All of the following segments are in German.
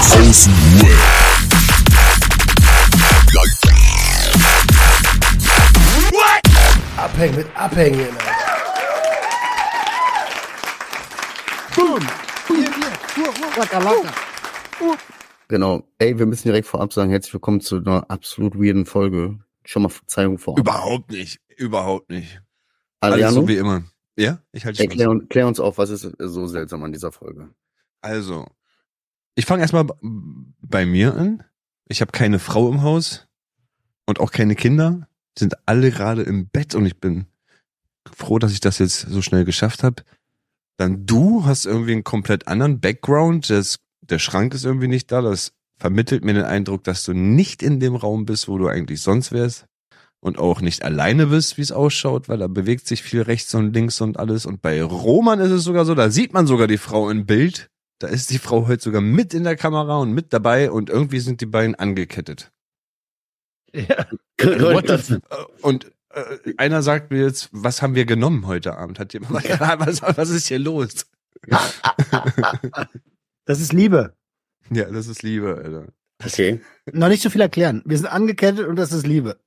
Außen Abhängen mit Abhängen. Genau. Ey, wir müssen direkt vorab sagen, herzlich willkommen zu einer absolut weirden Folge. Schon mal Verzeihung vorab. Überhaupt nicht. Überhaupt nicht. Alles Aliano, so wie immer. Ja? Ich halte ey, dich klär, klär uns auf, was ist so seltsam an dieser Folge? Also, ich fange erstmal bei mir an. Ich habe keine Frau im Haus und auch keine Kinder. Sind alle gerade im Bett und ich bin froh, dass ich das jetzt so schnell geschafft habe. Dann du hast irgendwie einen komplett anderen Background. Das, der Schrank ist irgendwie nicht da. Das vermittelt mir den Eindruck, dass du nicht in dem Raum bist, wo du eigentlich sonst wärst. Und auch nicht alleine bist, wie es ausschaut, weil da bewegt sich viel rechts und links und alles. Und bei Roman ist es sogar so, da sieht man sogar die Frau im Bild. Da ist die Frau heute sogar mit in der Kamera und mit dabei und irgendwie sind die beiden angekettet. Ja. What the f- Äh, und äh, einer sagt mir jetzt, was haben wir genommen heute Abend? Hat jemand was, was ist hier los? Das ist Liebe. Ja, das ist Liebe, Alter. Okay. Noch nicht so viel erklären. Wir sind angekettet und das ist Liebe.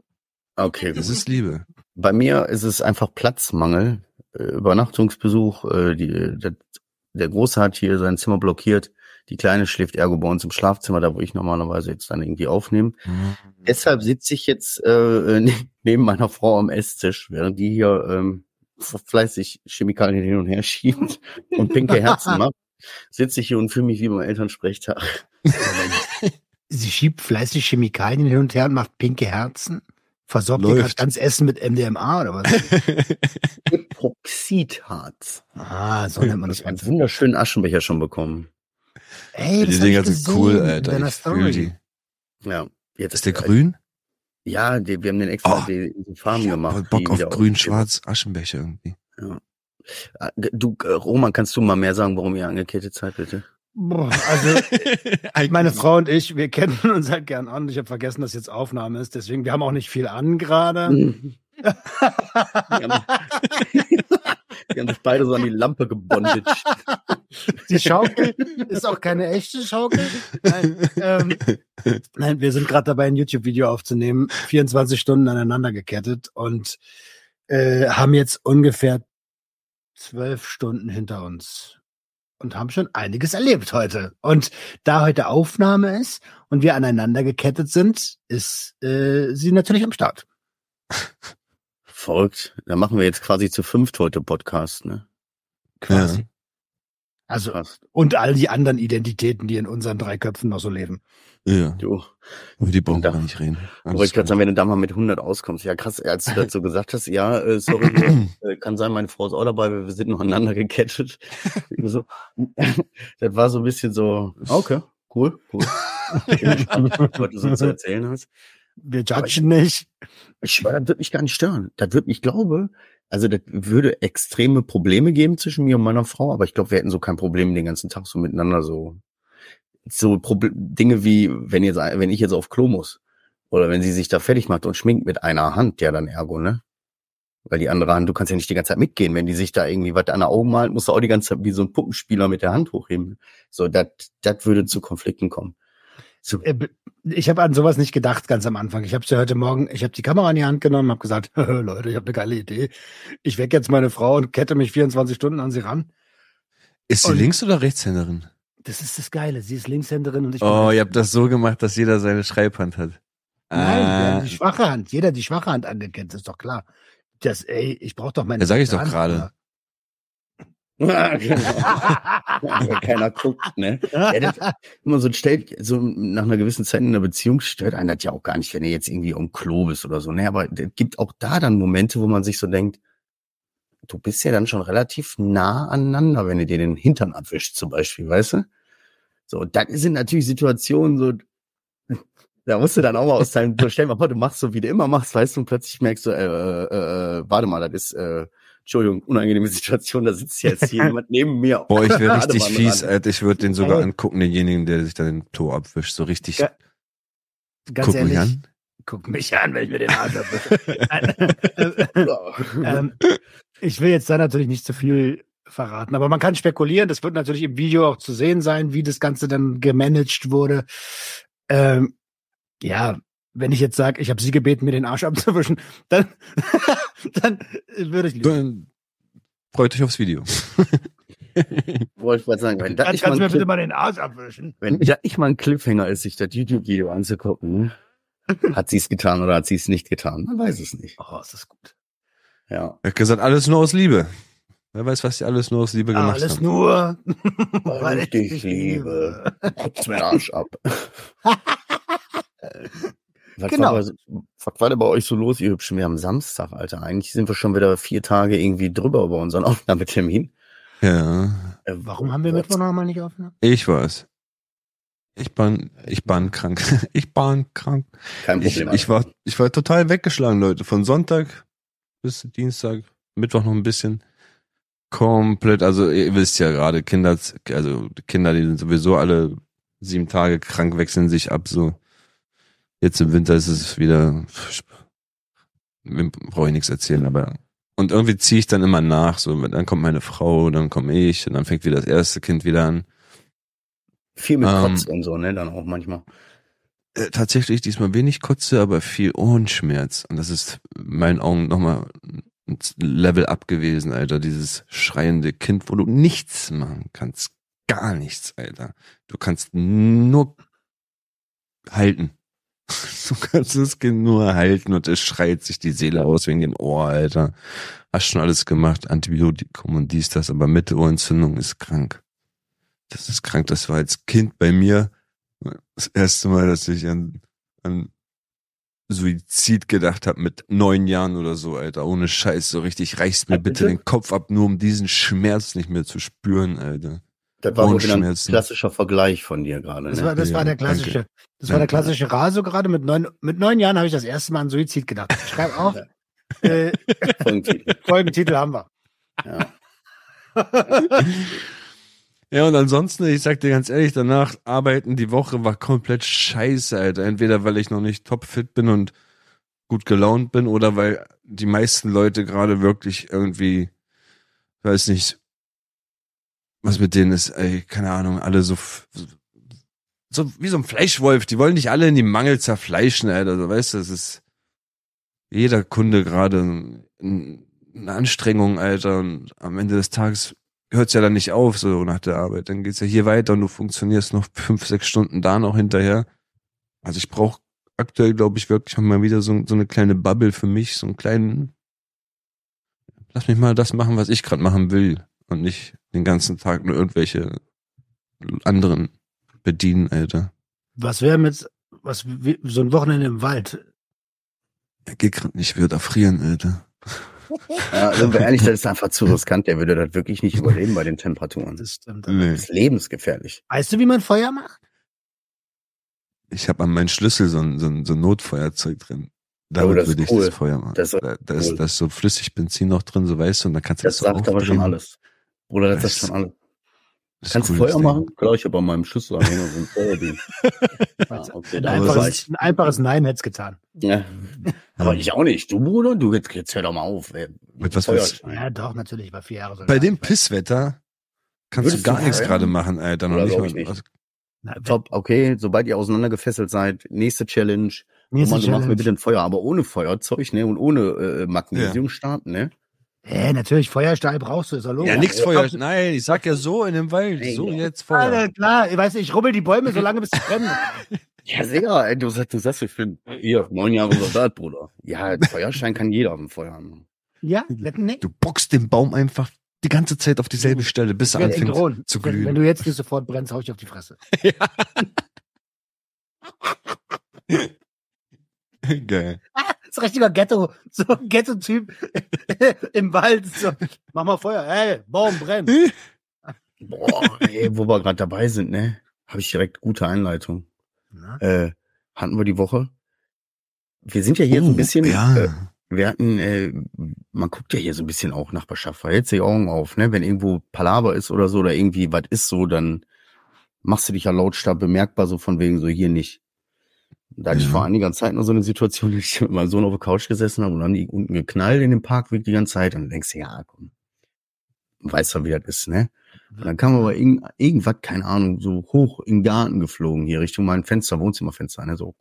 Okay. Das ist Liebe. Bei mir ist es einfach Platzmangel, äh, Übernachtungsbesuch. Äh, die, der, der Große hat hier sein Zimmer blockiert. Die Kleine schläft ergo bei uns im Schlafzimmer, da wo ich normalerweise jetzt dann irgendwie aufnehme. Deshalb sitze ich jetzt äh, ne- neben meiner Frau am Esstisch, während die hier ähm, fleißig Chemikalien hin und her schiebt und pinke Herzen macht. Sitze ich hier und fühle mich wie beim Elternsprechtag. Sie schiebt fleißig Chemikalien hin und her und macht pinke Herzen. Versorgt ihr gerade Läuft. ganz Essen mit MDMA oder was? Epoxidharz. ah, so nennt man das Ich einen wunderschönen Aschenbecher schon bekommen. Ey, das die ich Dinger sind cool, Alter. Ich fühl Story. die. Ja. Jetzt, Ist der äh, grün? Ja, die, wir haben den extra Oh, die, die Farben Ich gemacht. hab Bock auf grün, schwarz, Aschenbecher irgendwie. Ah, Du, äh, Roman, kannst du mal mehr sagen, warum ihr angekettet seid, bitte? Boah, also meine Frau und ich, wir kennen uns halt gern an. Ich habe vergessen, dass jetzt Aufnahme ist. Deswegen, wir haben auch nicht viel an gerade. Wir haben, wir haben sich beide so an die Lampe gebondet. Die Schaukel ist auch keine echte Schaukel. Nein, ähm, nein wir sind gerade dabei, ein YouTube-Video aufzunehmen, 24 Stunden aneinander gekettet und äh, haben jetzt ungefähr zwölf Stunden hinter uns und haben schon einiges erlebt heute. Und da heute Aufnahme ist und wir aneinander gekettet sind, ist äh, sie natürlich am Start. Verrückt. Da machen wir jetzt quasi zu fünft heute Podcast, ne? Quasi. Also, Krass. und all die anderen Identitäten, die in unseren drei Köpfen noch so leben. Ja, Du, über die brauchen wir nicht reden. Wollte ich gerade sagen, wenn du da mal mit 100 auskommst. Ja, krass, als du so gesagt hast, ja, äh, sorry, äh, kann sein, meine Frau ist auch dabei, wir sind noch aneinander gekettet. So, das war so ein bisschen so, okay, cool, cool. Ich bin gespannt, was du so zu erzählen hast. Wir judgen nicht. Ich schwöre, das wird mich gar nicht stören. Das wird, ich glaube, also das würde extreme Probleme geben zwischen mir und meiner Frau, aber ich glaube, wir hätten so kein Problem den ganzen Tag so miteinander so so Proble Dinge wie wenn jetzt wenn ich jetzt auf Klo muss oder wenn sie sich da fertig macht und schminkt mit einer Hand, ja dann ergo, ne? Weil die andere Hand, du kannst ja nicht die ganze Zeit mitgehen, wenn die sich da irgendwie was an der Augen malt, musst du auch die ganze Zeit wie so ein Puppenspieler mit der Hand hochheben. So, das das würde zu Konflikten kommen. So, Äh, Ich habe an sowas nicht gedacht ganz am Anfang. Ich habe sie heute Morgen, ich habe die Kamera in die Hand genommen, habe gesagt, Leute, ich habe eine geile Idee. Ich weck jetzt meine Frau und kette mich 24 Stunden an sie ran. Ist sie Und- Links- oder Rechtshänderin? Das ist das Geile. Sie ist Linkshänderin und ich bin Oh, ihr habt das so gemacht, dass jeder seine Schreibhand hat. Nein, Ah, die schwache Hand. Jeder die schwache Hand angekettet, ist doch klar. Das, ey, ich brauche doch meine. Ja, sag ich doch gerade. Genau. Weil keiner guckt, ne? Ja, das, immer so stellt, so nach einer gewissen Zeit in einer Beziehung stört einen das ja auch gar nicht, wenn ihr jetzt irgendwie um Klo bist oder so, ne? Aber es gibt auch da dann Momente, wo man sich so denkt, du bist ja dann schon relativ nah aneinander, wenn du dir den Hintern abwischst, zum Beispiel, weißt du? So, das sind natürlich Situationen, so, da musst du dann auch mal aus deinem, so, stell mal du machst so, wie du immer machst, weißt du, und plötzlich merkst du, äh, äh, äh, warte mal, das ist, äh, Entschuldigung, unangenehme Situation, da sitzt jetzt hier jemand neben mir. Boah, ich wäre richtig fies. Alter. Ich würde den sogar angucken, denjenigen, der sich da den Klo abwischt. So richtig. Ja, Ganz Guck ehrlich, mich an. guck mich an, wenn ich mir den Arsch abwische. ähm, ich will jetzt da natürlich nicht zu viel verraten. Aber man kann spekulieren, das wird natürlich im Video auch zu sehen sein, wie das Ganze dann gemanagt wurde. Ähm, ja, wenn ich jetzt sage, ich habe sie gebeten, mir den Arsch abzuwischen, dann, dann würde ich lieber. Dann freut euch aufs Video. Wollte ich mal sagen, wenn das Dann nicht kannst du mir ein bitte Clip, mal den Arsch abwischen. wenn das nicht mal ein Cliffhanger ist, sich das YouTube-Video anzugucken, ne? hat sie es getan oder hat sie es nicht getan? Man weiß es nicht. Oh, ist das gut. Ja. Er hat gesagt, alles nur aus Liebe. Wer weiß, was die alles nur aus Liebe gemacht Alles haben. nur, Weil ich dich liebe. Kotzt mir den Arsch ab. Was, Genau. war, was war denn bei euch so los, ihr Hübschen? Wir haben Samstag, Alter. Eigentlich sind wir schon wieder vier Tage irgendwie drüber über unseren Aufnahmetermin. Ja, Äh, Warum haben wir. Mittwoch noch mal nicht aufgenommen? ich weiß. Ich bin, ich bin krank. Ich bin krank. Kein Ich, Problem. ich war, ich war total weggeschlagen, Leute. Von Sonntag bis Dienstag, Mittwoch noch ein bisschen. Komplett, also ihr wisst ja gerade, Kinder, also Kinder, die sind sowieso alle sieben Tage krank, wechseln sich ab, so. Jetzt im Winter ist es wieder, brauche ich nichts erzählen, aber, und irgendwie ziehe ich dann immer nach, so, dann kommt meine Frau, dann komme ich, und dann fängt wieder das erste Kind wieder an. Viel mit Ähm, Kotz und so, ne? Dann auch manchmal. Äh, tatsächlich diesmal wenig Kotze, aber viel Ohrenschmerz. Und das ist in meinen Augen nochmal ein Level up gewesen, Alter. Dieses schreiende Kind, wo du nichts machen kannst. Gar nichts, Alter. Du kannst nur halten. Du kannst das Kind nur halten und es schreit sich die Seele aus wegen dem Ohr, Alter. Hast schon alles gemacht, Antibiotikum und dies, das, aber Mittelohrentzündung ist krank. Das ist krank. Das war als Kind bei mir das erste Mal, dass ich an, an Suizid gedacht habe mit neun Jahren oder so, Alter. Ohne Scheiß, so richtig reißt mir bitte? den Kopf ab, nur um diesen Schmerz nicht mehr zu spüren, Alter. Das war wohl ein klassischer Vergleich von dir gerade, Das ne? war, das Ja, war der danke. klassische. Das war der klassische Raso gerade. Mit neun, mit neun Jahren habe ich das erste Mal an Suizid gedacht. Ich schreibe auf. äh, Folgentitel. Folgentitel haben wir. ja. Ja, und ansonsten, ich sag dir ganz ehrlich, danach arbeiten die Woche war komplett scheiße, Alter. Entweder weil ich noch nicht topfit bin und gut gelaunt bin oder weil die meisten Leute gerade wirklich irgendwie, weiß nicht, was mit denen ist, ey, keine Ahnung, alle so, so wie so ein Fleischwolf. Die wollen dich alle in die Mangel zerfleischen, Alter. So, weißt du, das ist jeder Kunde gerade ein- eine Anstrengung, Alter. Und am Ende des Tages hört's ja dann nicht auf, so nach der Arbeit. Dann geht's ja hier weiter und du funktionierst noch fünf, sechs Stunden da noch hinterher. Also ich brauche aktuell, glaube ich, wirklich mal wieder so, so eine kleine Bubble für mich, so einen kleinen. Lass mich mal das machen, was ich gerade machen will und nicht den ganzen Tag nur irgendwelche anderen bedienen, Alter. Was wäre mit was wie, so ein Wochenende im Wald? Ja, geht grad nicht, ich würde erfrieren, Alter. ja, sind wir ehrlich, das ist einfach zu riskant. Der würde das wirklich nicht überleben bei den Temperaturen. Das Das stimmt. Nee. ist lebensgefährlich. Weißt du, wie man Feuer macht? Ich habe an meinen Schlüssel so ein, so ein, so ein Notfeuerzeug drin. Oh, Damit das ist würde ich cool. das Feuer machen. Das ist da, da, ist, cool. da ist so flüssig Benzin noch drin, so weißt du, und dann kannst du Das so sagt aber schon alles. Oder das Das schon alles. Kannst du Feuer cooles machen? Ding. Klar, ich habe an meinem Schlüsselanhänger so ein Feuerding. ah, okay, Ein einfaches, ein einfaches Nein hätte es getan. Ja. Aber ich auch nicht. Du, Bruder, du jetzt, jetzt hör doch mal auf. Ey. Mit was willst Feuerstein. Ja, doch, natürlich. Ich war vier Jahre so. Bei dem Pisswetter kannst Würdest du gar du nichts Feuer gerade machen? Alter. Noch nicht mal, ich nicht. Na, Top, okay, sobald ihr auseinandergefesselt seid, nächste Challenge. Nächste Roman, du machst mir bitte ein Feuer, aber ohne Feuerzeug, ne? Und ohne äh, Magnesium starten, ne? Hä, natürlich, Feuerstahl brauchst du, ist ja logisch. Ja, nix ja, Feuer. ab- Nein, ich sag ja so in dem Wald. Ey, So ja. jetzt Feuer. Alter, klar, ich weiß, ich rubbel die Bäume so lange, bis sie brennen. Ja, sehr, ey, du sagst, du sagst, ich bin hier, neun Jahre Soldat, Bruder. Ja, Feuerschein kann jeder auf dem Feuer haben. Ja, letten nicht. Du bockst den Baum einfach die ganze Zeit auf dieselbe Stelle, bis er anfängt Gron, zu wenn, wenn glühen. du jetzt nicht sofort brennst, hau ich auf die Fresse. Geil. Das ist richtiger Ghetto, so ein Ghetto-Typ im Wald. So, mach mal Feuer. Ey, Baum brennt. Boah, ey, wo wir gerade dabei sind, ne? Habe ich direkt gute Einleitung. Äh, hatten wir die Woche? Wir sind ja hier so ein Uh, bisschen, Ja. äh, wir hatten, äh, man guckt ja hier so ein bisschen auch Nachbarschaft, hält die Augen auf, ne? Wenn irgendwo Palaver ist oder so oder irgendwie was ist so, dann machst du dich ja lautstark bemerkbar so von wegen so hier nicht. Da hatte ich Ja. vor einiger Zeit noch so eine Situation, dass ich mit meinem Sohn auf der Couch gesessen habe und dann die unten geknallt in dem Parkweg die ganze Zeit und dann denkst du, ja, komm. weiß ja, wie das ist, ne? Und dann kam aber irgend, irgendwas, keine Ahnung, so hoch in den Garten geflogen, hier Richtung mein Fenster, Wohnzimmerfenster, ne, so.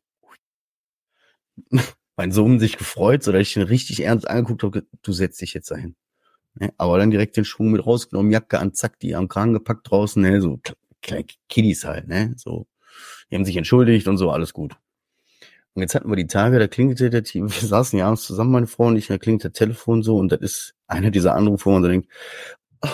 mein Sohn sich gefreut, so dass ich ihn richtig ernst angeguckt habe, du setzt dich jetzt dahin. Ne? Aber dann direkt den Schwung mit rausgenommen, Jacke an, zack, die am Kragen gepackt draußen, ne, so kleine Kiddies halt, ne, so. Die haben sich entschuldigt und so, alles gut. Und jetzt hatten wir die Tage, da klingelte der Team, wir saßen ja abends zusammen, meine Frau und ich, da klingelt der Telefon so und das ist einer dieser Anrufe, wo man so denkt, oh,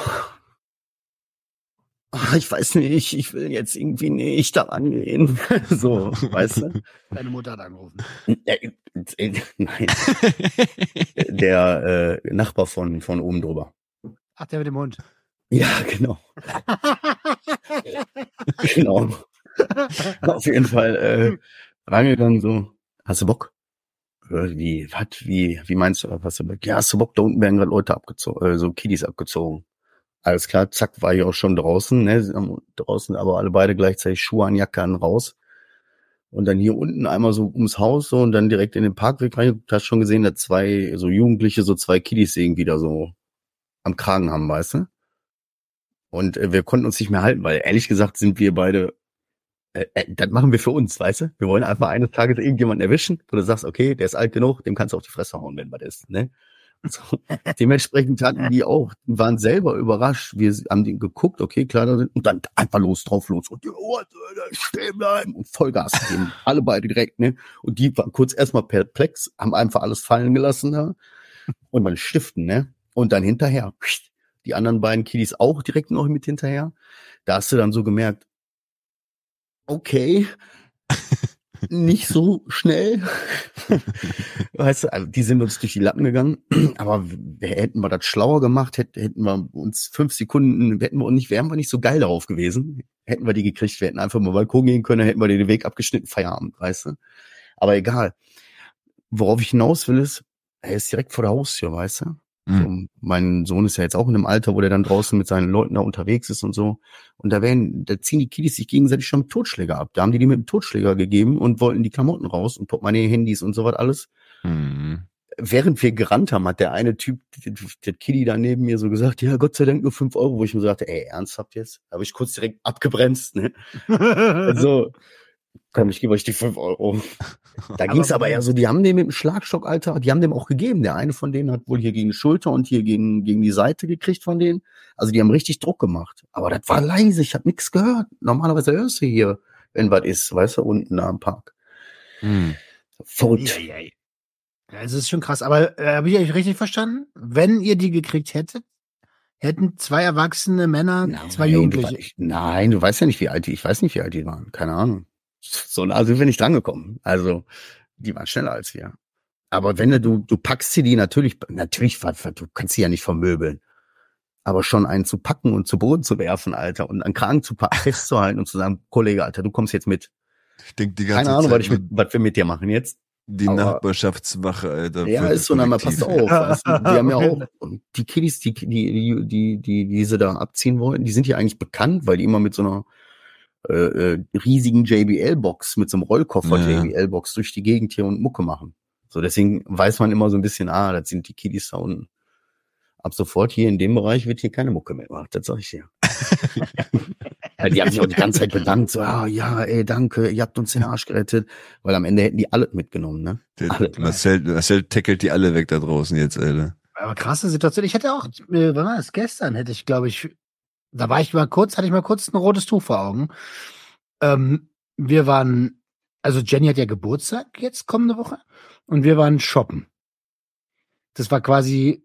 oh, ich weiß nicht, ich will jetzt irgendwie nicht da angehen. so, weißt du? Deine Mutter hat angerufen. Äh, äh, nein. der äh, Nachbar von, von oben drüber. Ach, der mit dem Hund. Ja, genau. genau. Auf jeden Fall äh, rangegangen so, hast du Bock? Wie, was, wie, wie meinst du, hast du Bock? Ja, hast du Bock, da unten werden gerade Leute abgezogen, äh, so Kiddies abgezogen. Alles klar, zack, war ich auch schon draußen, ne, draußen, aber alle beide gleichzeitig Schuhe an, Jacke an, raus. Und dann hier unten einmal so ums Haus so und dann direkt in den Parkweg rein. Du hast schon gesehen, dass zwei so Jugendliche so zwei Kiddies irgendwie da so am Kragen haben, weißt du? Und äh, wir konnten uns nicht mehr halten, weil ehrlich gesagt sind wir beide, äh, äh, das machen wir für uns, weißt du? Wir wollen einfach eines Tages irgendjemanden erwischen, wo du sagst, okay, der ist alt genug, dem kannst du auf die Fresse hauen, wenn was ist, ne? So. Dementsprechend hatten die auch, waren selber überrascht. Wir haben die geguckt, okay, klar, und dann einfach los, drauf los und die oh, stehen bleiben und Vollgas geben. Alle beide direkt, ne? Und die waren kurz erstmal perplex, haben einfach alles fallen gelassen da und man stiften, ne? Und dann hinterher, die anderen beiden Kiddies auch direkt noch mit hinterher. Da hast du dann so gemerkt, okay, nicht so schnell. weißt du, also die sind uns durch die Lappen gegangen, aber hätten wir das schlauer gemacht, hätten wir uns fünf Sekunden, hätten wir uns nicht, wären wir nicht so geil darauf gewesen, hätten wir die gekriegt, wir hätten einfach mal Balkon gehen können, hätten wir den Weg abgeschnitten, Feierabend, weißt du. Aber egal. Worauf ich hinaus will, ist, er ist direkt vor der Haustür, weißt du? Mhm. So, mein Sohn ist ja jetzt auch in einem Alter, wo der dann draußen mit seinen Leuten da unterwegs ist und so. Und da werden, da ziehen die Kiddies sich gegenseitig schon mit Totschläger ab. Da haben die die mit dem Totschläger gegeben und wollten die Klamotten raus und Portemonnaie, Handys und so was alles. Mhm. Während wir gerannt haben, hat der eine Typ, der, Kiddy da neben mir so gesagt, ja, Gott sei Dank nur fünf Euro, wo ich mir so dachte, ey, ernsthaft jetzt? Da habe ich kurz direkt abgebremst, ne? Also, komm, ich gebe euch die fünf Euro. Da Aber ging's aber eher so, die haben dem mit dem Schlagstock, Alter, die haben dem auch gegeben. Der eine von denen hat wohl hier gegen die Schulter und hier gegen, gegen die Seite gekriegt von denen. Also die haben richtig Druck gemacht. Aber das war leise, ich habe nichts gehört. Normalerweise hörst du hier, wenn was ist, weißt du, unten da am Park. Mhm. Verrückt. Ja, es ist schon krass. Aber äh, habe ich euch richtig verstanden? Wenn ihr die gekriegt hättet, hätten zwei erwachsene Männer, zwei Nein, Jugendliche. Du, nein, du weißt ja nicht, wie alt die, ich weiß nicht, wie alt die waren. Keine Ahnung. So nah sind wir nicht drangekommen. Also, die waren schneller als wir. Aber wenn du, du, packst sie die natürlich, natürlich, du kannst sie ja nicht vermöbeln. Aber schon einen zu packen und zu Boden zu werfen, Alter, und den Kragen zu festzuhalten und zu sagen, Kollege, Alter, du kommst jetzt mit. Ich denke die ganze Keine Ahnung, was, Zeit ich mit, was wir mit dir machen jetzt. die aber- Nachbarschaftswache, Alter. Ja, ist so, na, mal passt auf. Weißt du? Die haben ja auch, und die Kiddies, die, die, die, die, die, die sie da abziehen wollten, die sind ja eigentlich bekannt, weil die immer mit so einer äh, riesigen JBL-Box, mit so einem Rollkoffer Ja. JBL-Box durch die Gegend hier und Mucke machen. So, deswegen weiß man immer so ein bisschen, ah, das sind die Kiddies da unten. Ab sofort hier in dem Bereich wird hier keine Mucke mehr gemacht, das sag ich dir. Ja, die haben sich auch die ganze Zeit bedankt, so, ah, ja, ey, danke, ihr habt uns den Arsch gerettet, weil am Ende hätten die alle mitgenommen, ne? Der, Alle. Marcel, Marcel tackelt die alle weg da draußen jetzt, Alter. Aber krasse Situation. Ich hätte auch, äh, wann war das? Gestern hätte ich, glaube ich, da war ich mal kurz, hatte ich mal kurz ein rotes Tuch vor Augen. Ähm, wir waren, also Jenny hat ja Geburtstag jetzt kommende Woche und wir waren shoppen. Das war quasi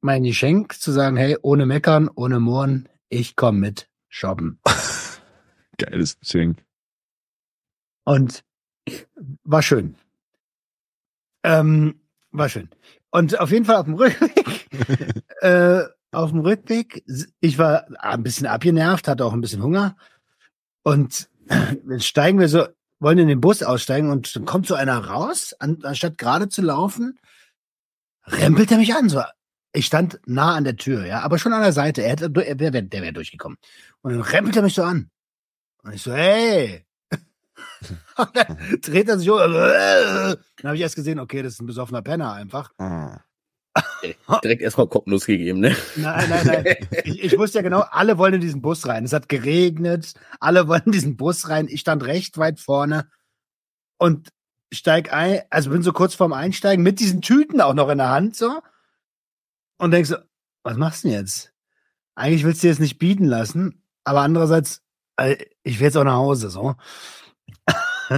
mein Geschenk, zu sagen, hey, ohne meckern, ohne mohren, ich komme mit shoppen. Geiles Geschenk. Und war schön. Ähm, war schön. Und auf jeden Fall auf dem Rückweg, äh, auf dem Rückweg, ich war ein bisschen abgenervt, hatte auch ein bisschen Hunger. Und dann steigen wir so, wollen in den Bus aussteigen und dann kommt so einer raus, an, anstatt gerade zu laufen, rempelt er mich an. So, ich stand nah an der Tür, ja, aber schon an der Seite. Er hätte, er wär, der wäre durchgekommen. Und dann rempelt er mich so an. Und ich so, hey. Und dann dreht er sich um. Dann habe ich erst gesehen, okay, das ist ein besoffener Penner einfach. Direkt erstmal Kopfnuss gegeben, ne? Nein, nein, nein. Ich, ich wusste ja genau, alle wollen in diesen Bus rein. Es hat geregnet, alle wollen in diesen Bus rein. Ich stand recht weit vorne und steig ein, also bin so kurz vorm Einsteigen mit diesen Tüten auch noch in der Hand so und denkst so, was machst du denn jetzt? Eigentlich willst du dir jetzt nicht bieten lassen, aber andererseits, äh, ich will jetzt auch nach Hause so.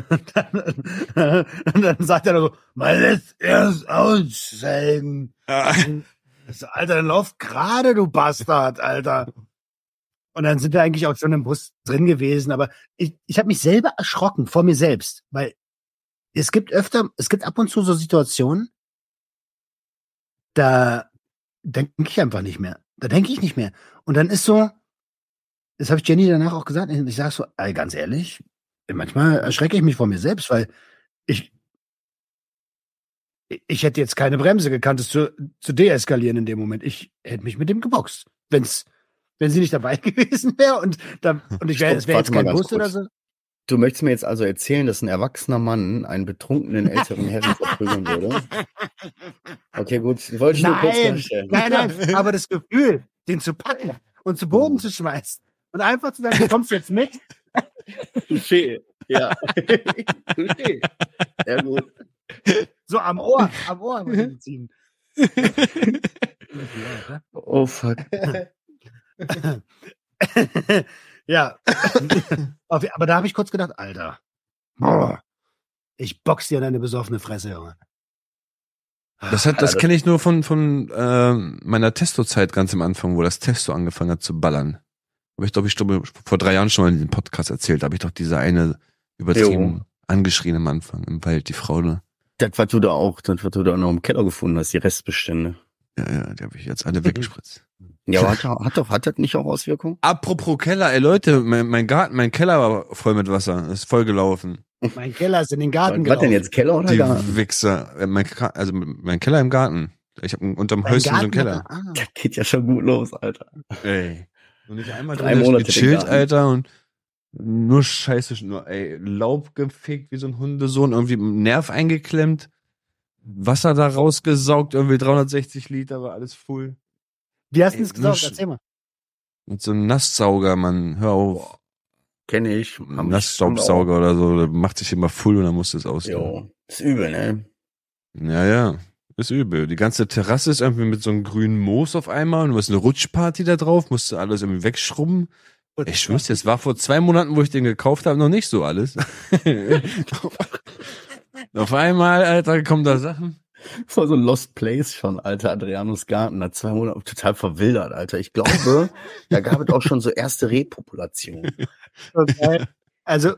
Und, dann, und dann sagt er so, mal lässt erst. Ich so, Alter, dann lauf gerade, du Bastard, Alter. Und dann sind wir eigentlich auch schon im Bus drin gewesen, aber ich, ich habe mich selber erschrocken vor mir selbst, weil es gibt öfter, es gibt ab und zu so Situationen, da denke ich einfach nicht mehr. Da denke ich nicht mehr. Und dann ist so, das habe ich Jenny danach auch gesagt, ich sage so, ey, ganz ehrlich, manchmal erschrecke ich mich vor mir selbst, weil ich, ich hätte jetzt keine Bremse gekannt, es zu, zu deeskalieren in dem Moment. Ich hätte mich mit dem geboxt. Wenn's, wenn sie nicht dabei gewesen wäre und, da, und ich wäre, es wäre jetzt kein Bus oder so. Du möchtest mir jetzt also erzählen, dass ein erwachsener Mann einen betrunkenen älteren Herrn verprügeln würde? Okay, gut. Wollte ich nur kurz Nein, darstellen. nein, nein, aber das Gefühl, den zu packen und zu Boden zu schmeißen und einfach zu sagen, du kommst jetzt mit. Touché. Ja. Touché. Sehr gut. So am Ohr, am Ohr muss ich ihn ziehen. Oh fuck. ja. Aber da habe ich kurz gedacht, Alter, boah, ich box dir in deine besoffene Fresse, Junge. Das, hat, das Also- kenne ich nur von, von ähm, meiner Testo-Zeit ganz am Anfang, wo das Testo angefangen hat zu ballern. Habe ich, glaube ich, glaube, vor drei Jahren schon mal in dem Podcast erzählt. Da habe ich doch diese eine übertrieben angeschrien am Anfang im Wald, die Frau. Ne? Das, was du da auch, das, was du da noch im Keller gefunden hast, die Restbestände. Ja, ja, die habe ich jetzt alle weggespritzt. Ja, aber hat, hat doch, hat das nicht auch Auswirkungen? Apropos Keller, ey Leute, mein, mein Garten, mein Keller war voll mit Wasser, ist voll gelaufen. Mein Keller ist in den Garten Was denn gelaufen. jetzt, Keller oder Die Garten? Wichser. Äh, Mein, also mein Keller im Garten. Ich habe unterm Häuschen so einen Keller. ah. Das geht ja schon gut los, Alter. Ey. Und nicht einmal Drei drin Monate gechillt. Alter, und nur Scheiße, nur, ey, Laub gefickt wie so ein Hundesohn, irgendwie Nerv eingeklemmt, Wasser da rausgesaugt, irgendwie 360 Liter, war alles full. Wie hast du gesagt? nur- Erzähl mal. Mit so einem Nasssauger, Mann, hör auf. Kenne ich. Ein Nassstaubsauger oder so, der macht sich immer full und dann musst du es aus. Jo. Ist übel, ne? Ja, ja. Ist übel. Die ganze Terrasse ist irgendwie mit so einem grünen Moos auf einmal und du hast eine Rutschparty da drauf, musst du alles irgendwie wegschrubben. Ich schwör's dir, es war vor zwei Monaten, wo ich den gekauft habe, noch nicht so alles. auf einmal, Alter, kommen da Sachen. Das war so ein Lost Place schon, Alter. Adrianus Garten, hat zwei Monate total verwildert, Alter. Ich glaube, da gab es auch schon so erste Repopulationen. Okay. Also,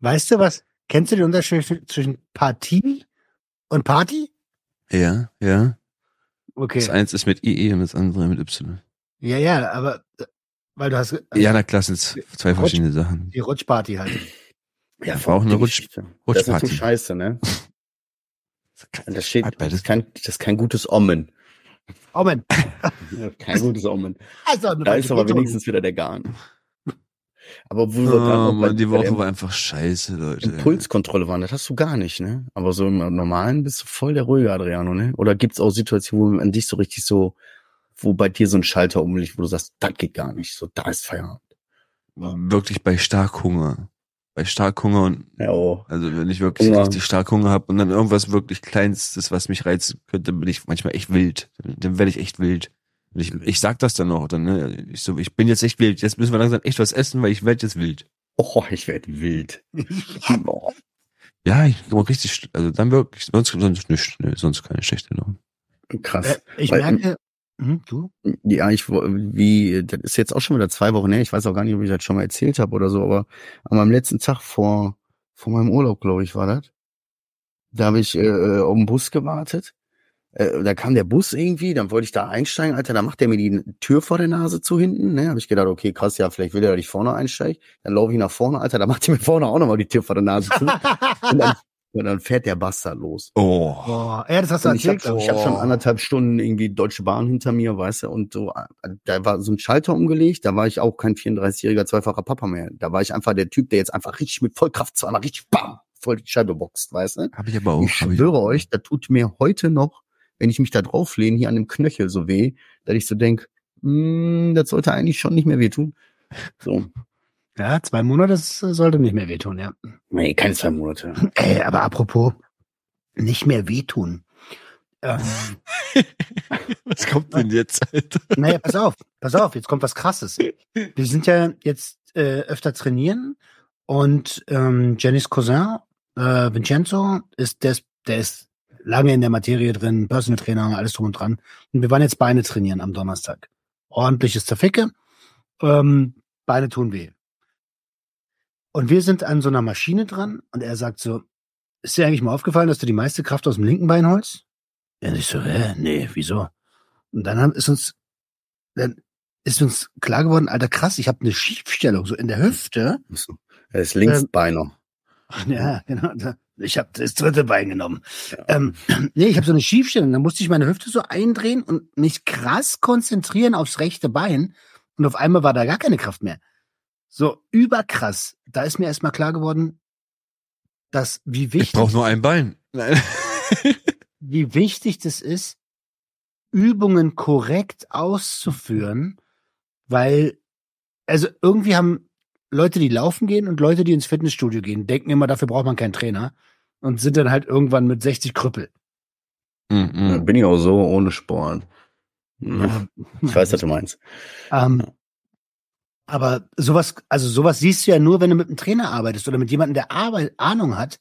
weißt du was? Kennst du den Unterschied zwischen Partie und Party? Ja, ja. Das Okay. eins ist mit IE und das andere mit Y. Ja, ja, aber äh, weil du hast also Ja, na klar, sind zwei verschiedene Sachen. die Rutschparty halt. Ja, war auch eine Rutsch- Geschichte. Das ist Rutschparty. so scheiße, ne? Das steht, das ist kein, das ist kein gutes Omen. Mann. Kein gutes Omen. Also, Da ist aber wenigstens wieder der Garten. Aber wo wir Oh, gerade Mann, die Woche war einfach scheiße, Leute. Impulskontrolle waren, das hast du gar nicht, ne? Aber so im Normalen bist du voll der ruhige Adriano, ne? Oder gibt's auch Situationen, wo man dich so richtig so, wo bei dir so ein Schalter umliegt, wo du sagst, das geht gar nicht, so, da ist Feierabend. Wirklich bei Starkhunger. Bei Starkhunger und Ja, oh. Also wenn ich wirklich Hunger. richtig stark Hunger habe und dann irgendwas wirklich Kleinstes, was mich reizen könnte, bin ich manchmal echt wild. Dann werde ich echt wild. Und ich, ich sag das dann auch. Dann, ne? Ich so, ich bin jetzt echt wild. Jetzt müssen wir langsam echt was essen, weil ich werde jetzt wild. Oh, ich werde wild. Ja, ich bin richtig, also dann wirklich, sonst, sonst nicht, ne, sonst keine schlechte Laune. Krass. Äh, Ich Weil- merke, hm, du? Ja, ich wie das ist jetzt auch schon wieder zwei Wochen her. Ich weiß auch gar nicht, ob ich das schon mal erzählt habe oder so, aber an meinem letzten Tag vor vor meinem Urlaub, glaube ich, war das. Da habe ich äh, äh, auf den Bus gewartet. Äh, da kam der Bus irgendwie, dann wollte ich da einsteigen, Alter, da macht der mir die Tür vor der Nase zu hinten, ne? Habe ich gedacht, okay, krass, ja, vielleicht will der, dass ich vorne einsteige. Dann laufe ich nach vorne, Alter, da macht der mir vorne auch nochmal die Tür vor der Nase zu. und, dann, und dann fährt der Bastard los. Oh. Boah, ja, das hast du Und ich habe erzählt, ich glaub hab ich. schon anderthalb Stunden irgendwie Deutsche Bahn hinter mir, weißt du, und so, äh, da war so ein Schalter umgelegt, da war ich auch kein 34-jähriger zweifacher Papa mehr. Da war ich einfach der Typ, der jetzt einfach richtig mit Vollkraft zweimal richtig bam, voll die Scheibe boxt, weißt du? Hab ich aber auch. ich hab schwöre euch, da tut mir heute noch wenn ich mich da drauflehne, hier an dem Knöchel so weh, dass ich so denk, hm, das sollte eigentlich schon nicht mehr wehtun. So. Ja, zwei Monate das sollte nicht mehr wehtun, ja. Nee, keine zwei Monate. Ey, aber apropos, nicht mehr wehtun. Ähm, Was kommt denn jetzt, Alter? naja, pass auf, pass auf, jetzt kommt was krasses. Wir sind ja jetzt äh, öfter trainieren und ähm, Jennys Cousin, äh, Vincenzo, ist der, ist der ist lange in der Materie drin, Personal Trainer, alles drum und dran. Und wir waren jetzt Beine trainieren am Donnerstag. Ordentliches Zerficke. Ähm, Beine tun weh. Und wir sind an so einer Maschine dran und er sagt so, ist dir eigentlich mal aufgefallen, dass du die meiste Kraft aus dem linken Bein holst? Ja, und ich so, hä, nee, wieso? Und dann haben, ist uns, dann ist uns klar geworden, alter krass, ich habe eine Schiefstellung so in der Hüfte. Er ist Linksbeiner. Ja, genau. da- Ich habe das dritte Bein genommen. Ähm, nee, ich habe so eine Schiefstellung. Da musste ich meine Hüfte so eindrehen und mich krass konzentrieren aufs rechte Bein. Und auf einmal war da gar keine Kraft mehr. So überkrass. Da ist mir erstmal klar geworden, dass wie Ich wichtig, brauche nur ein Bein. Nein. wie wichtig das ist, Übungen korrekt auszuführen, weil, also irgendwie haben Leute, die laufen gehen und Leute, die ins Fitnessstudio gehen, denken immer, dafür braucht man keinen Trainer und sind dann halt irgendwann mit 60 Krüppel. Mm, mm. Bin ich auch so ohne Sport. Ja, ich weiß, was du meinst. Ähm, aber sowas, also sowas siehst du ja nur, wenn du mit einem Trainer arbeitest oder mit jemandem, der Arbeit, Ahnung hat.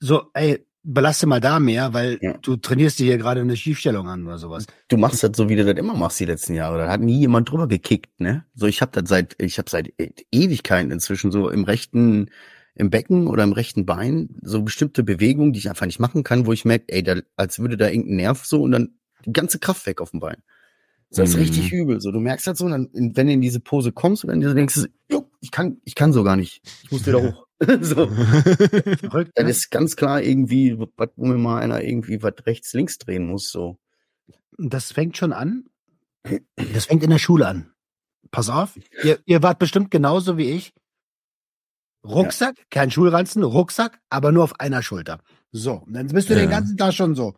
So, ey, belaste mal da mehr, weil Ja. du trainierst dir hier gerade eine Schiefstellung an oder sowas. Du machst das so, wie du das immer machst die letzten Jahre. Da hat nie jemand drüber gekickt, ne? So, ich habe das seit, ich habe seit E- Ewigkeiten inzwischen so im rechten, im Becken oder im rechten Bein so bestimmte Bewegungen, die ich einfach nicht machen kann, wo ich merke, ey, da, als würde da irgendein Nerv so und dann die ganze Kraft weg auf dem Bein. So, das ist Mhm. richtig übel. So, du merkst das so, und dann, wenn du in diese Pose kommst und dann denkst du, jo, ich kann, ich kann so gar nicht. Ich muss wieder hoch. so. Verrückt, Das ne? ist ganz klar irgendwie, wo mir mal einer irgendwie was rechts, links drehen muss, so. Das fängt schon an. Das fängt in der Schule an. Pass auf, ihr, ihr wart bestimmt genauso wie ich. Rucksack, kein Schulranzen, Rucksack, aber nur auf einer Schulter. So, und dann bist du Ja. den ganzen Tag schon so.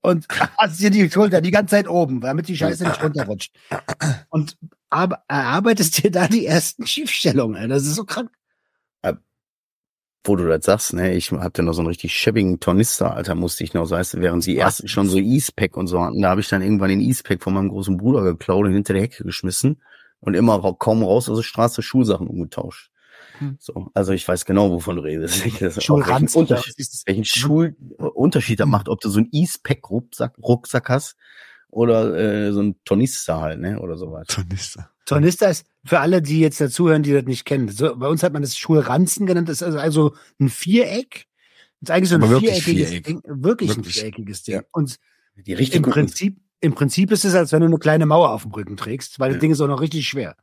Und hast dir die Schulter die ganze Zeit oben, damit die Scheiße nicht runterrutscht. Und aber erarbeitest dir da die ersten Schiefstellungen. Das ist so krank. Wo du das sagst, ne, ich hatte noch so einen richtig schäbigen Tornister, Alter, musste ich noch, so heißt, während sie erst schon so E-Spec und so hatten, da habe ich dann irgendwann den E-Spec von meinem großen Bruder geklaut und hinter der Hecke geschmissen und immer ra kaum raus aus der Straße Schulsachen umgetauscht. Hm. So, also ich weiß genau, wovon du redest. Schulranzen. welchen Unterschied, welchen Schulunterschied da macht, ob du so einen E-Spec-Rucksack Rucksack hast oder äh, so ein Tornister halt, ne, oder sowas. Tornister. Tornister ist für alle, die jetzt dazuhören, die das nicht kennen. So, bei uns hat man das Schulranzen genannt. Das ist also, also ein Viereck. Das ist eigentlich so ein Aber wirklich viereckiges Viereck. Ding. Wirklich, ein Wirklich. viereckiges Ding. Ja. Und Die im. Prinzip, im Prinzip ist es, als wenn du eine kleine Mauer auf dem Rücken trägst, weil Ja. das Ding ist auch noch richtig schwer.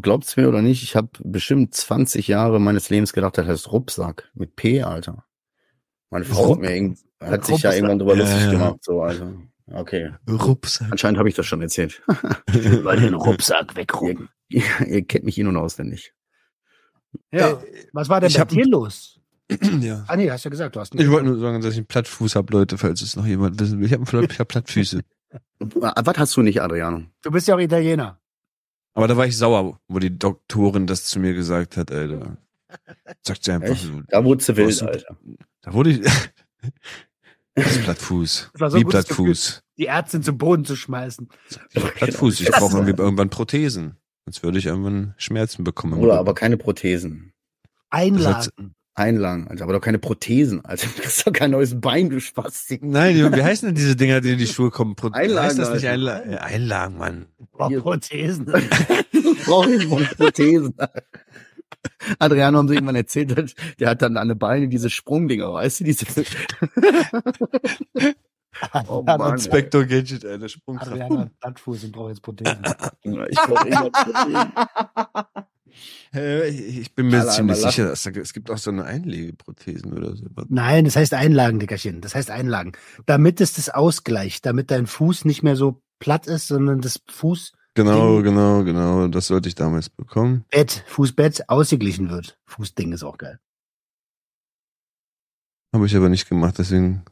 Glaubt's mir oder nicht, ich habe bestimmt 20 Jahre meines Lebens gedacht, das heißt Rucksack mit P, Alter. Meine Frau hat, mir irgend, hat sich ja irgendwann drüber Ja, lustig ja. gemacht, so, also. Okay. Rucksack. Anscheinend habe ich das schon erzählt. Weil den Rucksack wegrucken. ihr, ihr kennt mich in- und auswendig. Ja. Äh, Was war denn bei hab- dir los? ja. Ah nee, hast ja gesagt, du hast Ich wollte nur sagen, dass ich einen Plattfuß habe, Leute, falls es noch jemand wissen will. Ich habe ich hab Plattfüße. Was hast du nicht, Adriano? Du bist ja auch Italiener. Aber da war ich sauer, wo die Doktorin das zu mir gesagt hat, Alter. Sagt sie einfach Echt? so. Da wurde sie wild, du- Alter. Da wurde ich. Das ist Plattfuß. Das war so Wie Plattfuß. Die Ärztin zum Boden zu schmeißen. Ich Plattfuß. Ich brauche irgendwie irgendwann Prothesen. Sonst würde ich irgendwann Schmerzen bekommen. Oder Rücken. aber keine Prothesen. Einladen. Einlagen, Alter, aber doch keine Prothesen, Alter. Du kriegst doch kein neues Bein, du Spastik. Nein, wie heißen denn diese Dinger, die in die Schuhe kommen? Pro Einlagen, heißt das nicht. Einlagen? Ja, Einlagen, Mann. Boah. Prothesen. Wohl Prothesen. Adriano haben sie irgendwann erzählt, hat, der hat dann an den Beine diese Sprungdinger, weißt du, diese. oh Mann. Inspector Gadget, Alter, Sprungkraft. Adriana hat Plattfuß und braucht jetzt Prothesen. Ich brauch irgendwas Prothesen. Äh, Ich bin mir ziemlich sicher, dass da, es gibt auch so eine Einlegeprothesen oder so. Nein, das heißt Einlagen, Dickerchen. Das heißt Einlagen. Damit es das ausgleicht, damit dein Fuß nicht mehr so platt ist, sondern das Fußbett, Genau, Ding. genau, genau. Das sollte ich damals bekommen. Fußbett ausgeglichen wird. Fußding ist auch geil. Habe ich aber nicht gemacht, deswegen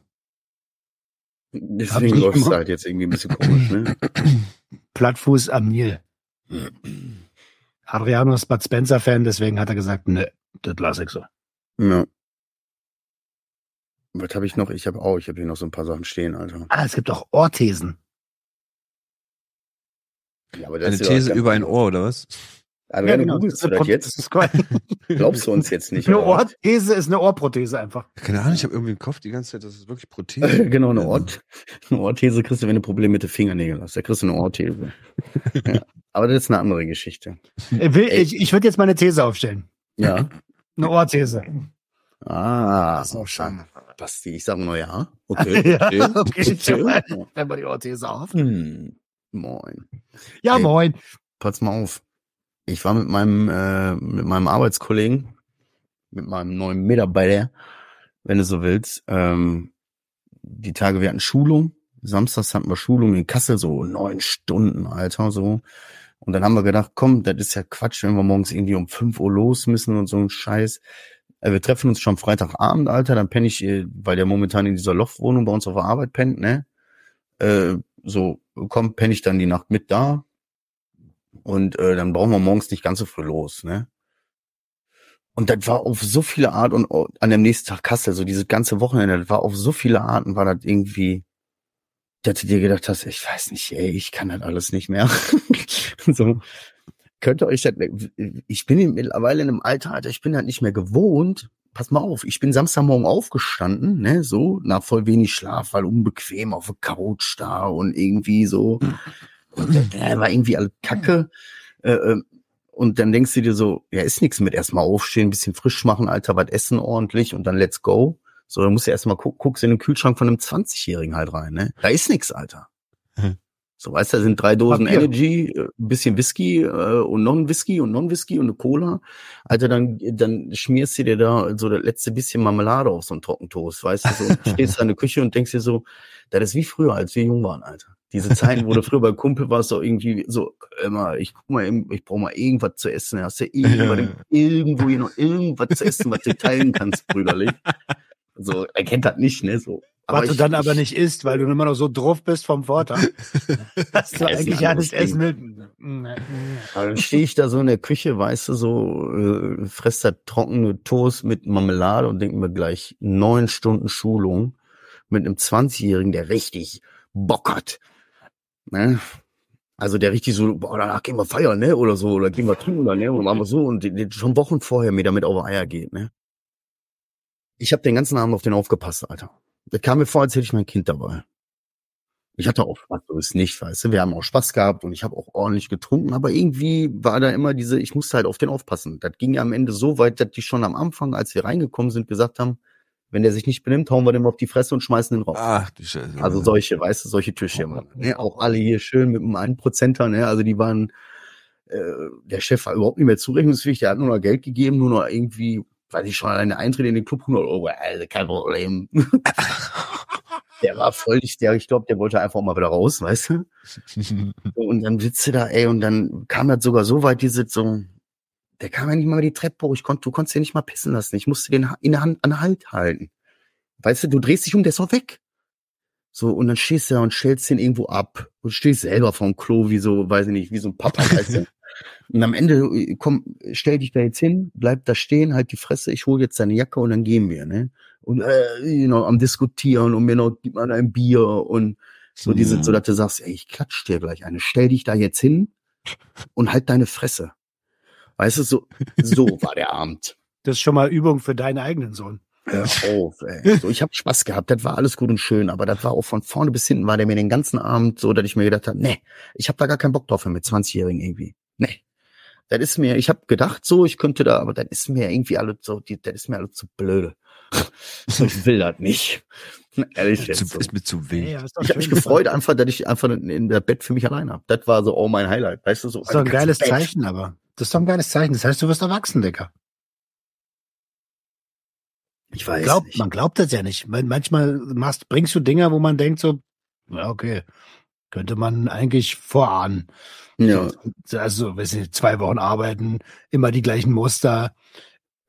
Deswegen läuft es halt jetzt irgendwie ein bisschen komisch, ne? Plattfuß am Nil. Adriano ist Bud Spencer-Fan, deswegen hat er gesagt, ne, das lasse ich so. Ja. Was habe ich noch? Ich habe auch, ich habe hier noch so ein paar Sachen stehen, Alter. Ah, es gibt auch Ohrthesen. Ja, aber Eine ist ja These über ein. Ohr, oder was? Adriano, genau. googelst du eine das jetzt? Glaubst du uns jetzt nicht? eine? Ohrthese ist eine Ohrprothese einfach. Keine Ahnung, ich habe irgendwie im Kopf die ganze Zeit, das ist wirklich Prothese. genau, eine, Ort, eine Orthese kriegst du, wenn du Probleme mit den Fingernägeln hast. Da kriegst du eine Orthese. ja. Aber das ist eine andere Geschichte. Ich, will- ich, ich würde jetzt mal eine These aufstellen. Ja. Eine Ohrthese. Ah, Das ist auch schade. Basti, ich sage nur ja. Okay. ja, okay, okay. stell mal die Ohrthese auf. Hm. Moin. Ja, Ey. moin. Pass mal auf. Ich war mit meinem, äh, mit meinem Arbeitskollegen, mit meinem neuen Mitarbeiter, wenn du so willst, ähm, die Tage, wir hatten Schulung. Samstags hatten wir Schulung in Kassel, so neun Stunden, Alter, so. Und dann haben wir gedacht, komm, das ist ja Quatsch, wenn wir morgens irgendwie um fünf Uhr los müssen und so ein Scheiß. Äh, wir treffen uns schon Freitagabend, Alter, dann penne ich, äh, weil der momentan in dieser Loftwohnung bei uns auf der Arbeit pennt, ne? Äh, so, komm, penne ich dann die Nacht mit da, und äh, dann brauchen wir morgens nicht ganz so früh los, ne? Und das war auf so viele Art und an dem nächsten Tag Kassel, so dieses ganze Wochenende, das war auf so viele Arten, war das irgendwie, dass du dir gedacht hast, ich weiß nicht, ey, ich kann das alles nicht mehr. so, könnt ihr euch das, ich bin mittlerweile in einem Alter, Alter, ich bin halt nicht mehr gewohnt. Pass mal auf, ich bin Samstagmorgen aufgestanden, ne, so, nach voll wenig Schlaf, weil unbequem auf der Couch da und irgendwie so, und da war irgendwie alles kacke. Äh, äh, und dann denkst du dir so, ja, ist nichts mit erstmal aufstehen, bisschen frisch machen, Alter, was essen ordentlich und dann let's go. So, dann musst du erstmal guck, guckst in den Kühlschrank von einem 20-Jährigen halt rein, ne? Da ist nichts, Alter. So, weißt du, da sind drei Dosen Papier. Energy, äh, ein bisschen Whisky äh, und noch ein Whisky und noch ein Whisky und eine Cola. Alter, dann, dann schmierst du dir da so das letzte bisschen Marmelade auf so einen Trockentoast, weißt du, so, stehst da in der Küche und denkst dir so, das ist wie früher, als wir jung waren, Alter. Diese Zeiten, wo du früher bei Kumpel warst, so irgendwie so, immer, ich guck mal, ich brauch mal irgendwas zu essen. Hast du irgendwas, Ja. irgendwo hier noch irgendwas zu essen, was du teilen kannst, brüderlich. So, er kennt das nicht, ne, so. Was du ich- dann aber ich- nicht isst, weil du immer noch so drauf bist vom Vortag. Dass du eigentlich ja nicht essen willst. Aber dann stehe ich da so in der Küche, weißt du, so, äh, fress da trockene Toast mit Marmelade und denke mir gleich neun Stunden Schulung mit einem 20-Jährigen, der richtig Bock hat. Ne? Also der richtig so, boah, danach gehen wir feiern, ne? Oder so, oder gehen wir trinken, oder ne? Und machen wir so und die, die schon Wochen vorher mir damit auf Eier geht, ne? Ich habe den ganzen Abend auf den aufgepasst, Alter. Das kam mir vor, als hätte ich mein Kind dabei. Ich hatte auch Spaß, so ist nicht, weißt du. Wir haben auch Spaß gehabt und ich habe auch ordentlich getrunken, aber irgendwie war da immer diese, ich musste halt auf den aufpassen. Das ging ja am Ende so weit, dass die schon am Anfang, als wir reingekommen sind, gesagt haben, wenn der sich nicht benimmt, hauen wir dem auf die Fresse und schmeißen den raus. Ach, die Scheiße. Also solche, weißt du, solche Türschirme. Ne? Auch alle hier schön mit einem Einprozenter, ne? Also die waren, äh, der Chef war überhaupt nicht mehr zurechnungsfähig, der hat nur noch Geld gegeben, nur noch irgendwie, weiß ich schon, alleine Eintritt in den Club 100 Euro, also kein Problem. der war völlig, der, ich glaube, der wollte einfach mal wieder raus, weißt du? Und dann sitzt du da, ey, und dann kam das sogar so weit, diese so, der kam ja nicht mal die Treppe hoch, ich konnte, du konntest den nicht mal pissen lassen, ich musste den in der Hand, an Hand halten. Weißt du, du drehst dich um, der ist auch weg. So, und dann stehst du da und stellst den irgendwo ab und stehst selber vorm Klo, wie so, weiß ich nicht, wie so ein Papa, weißt du? Und am Ende, äh, komm, stell dich da jetzt hin, bleib da stehen, halt die Fresse, ich hole jetzt deine Jacke und dann gehen wir, ne? Und, äh, you know, am diskutieren und mir noch, gib mal ein Bier und so diese, so dass du sagst, ey, ich klatsch dir gleich eine, stell dich da jetzt hin und halt deine Fresse. Weißt du, so, so war der Abend. Das ist schon mal Übung für deinen eigenen Sohn. Hör auf, ey. So, ich habe Spaß gehabt, das war alles gut und schön, aber das war auch von vorne bis hinten, war der mir den ganzen Abend so, dass ich mir gedacht habe, nee, ich habe da gar keinen Bock drauf mit 20-Jährigen irgendwie. Nee. Das ist mir, ich habe gedacht so, ich könnte da, aber das ist mir irgendwie alles so, die, das ist mir alles zu blöde. So, ich will das nicht. Ehrlich jetzt. So. ist mir zu wild. Ja, Ich habe mich gefreut einfach, dass ich einfach in der Bett für mich allein hab. Das war so oh mein Highlight, weißt du so. Das ist doch ein geiles Bett. Zeichen, aber. Das ist doch ein geiles Zeichen. Das heißt, du wirst erwachsen, Dicker. Ich weiß Glaub, nicht. man glaubt das ja nicht. Man- Manchmal machst, bringst du Dinger, wo man denkt so, ja, okay, könnte man eigentlich vorahnen. Ja. Also, weiß nicht, zwei Wochen arbeiten, immer die gleichen Muster.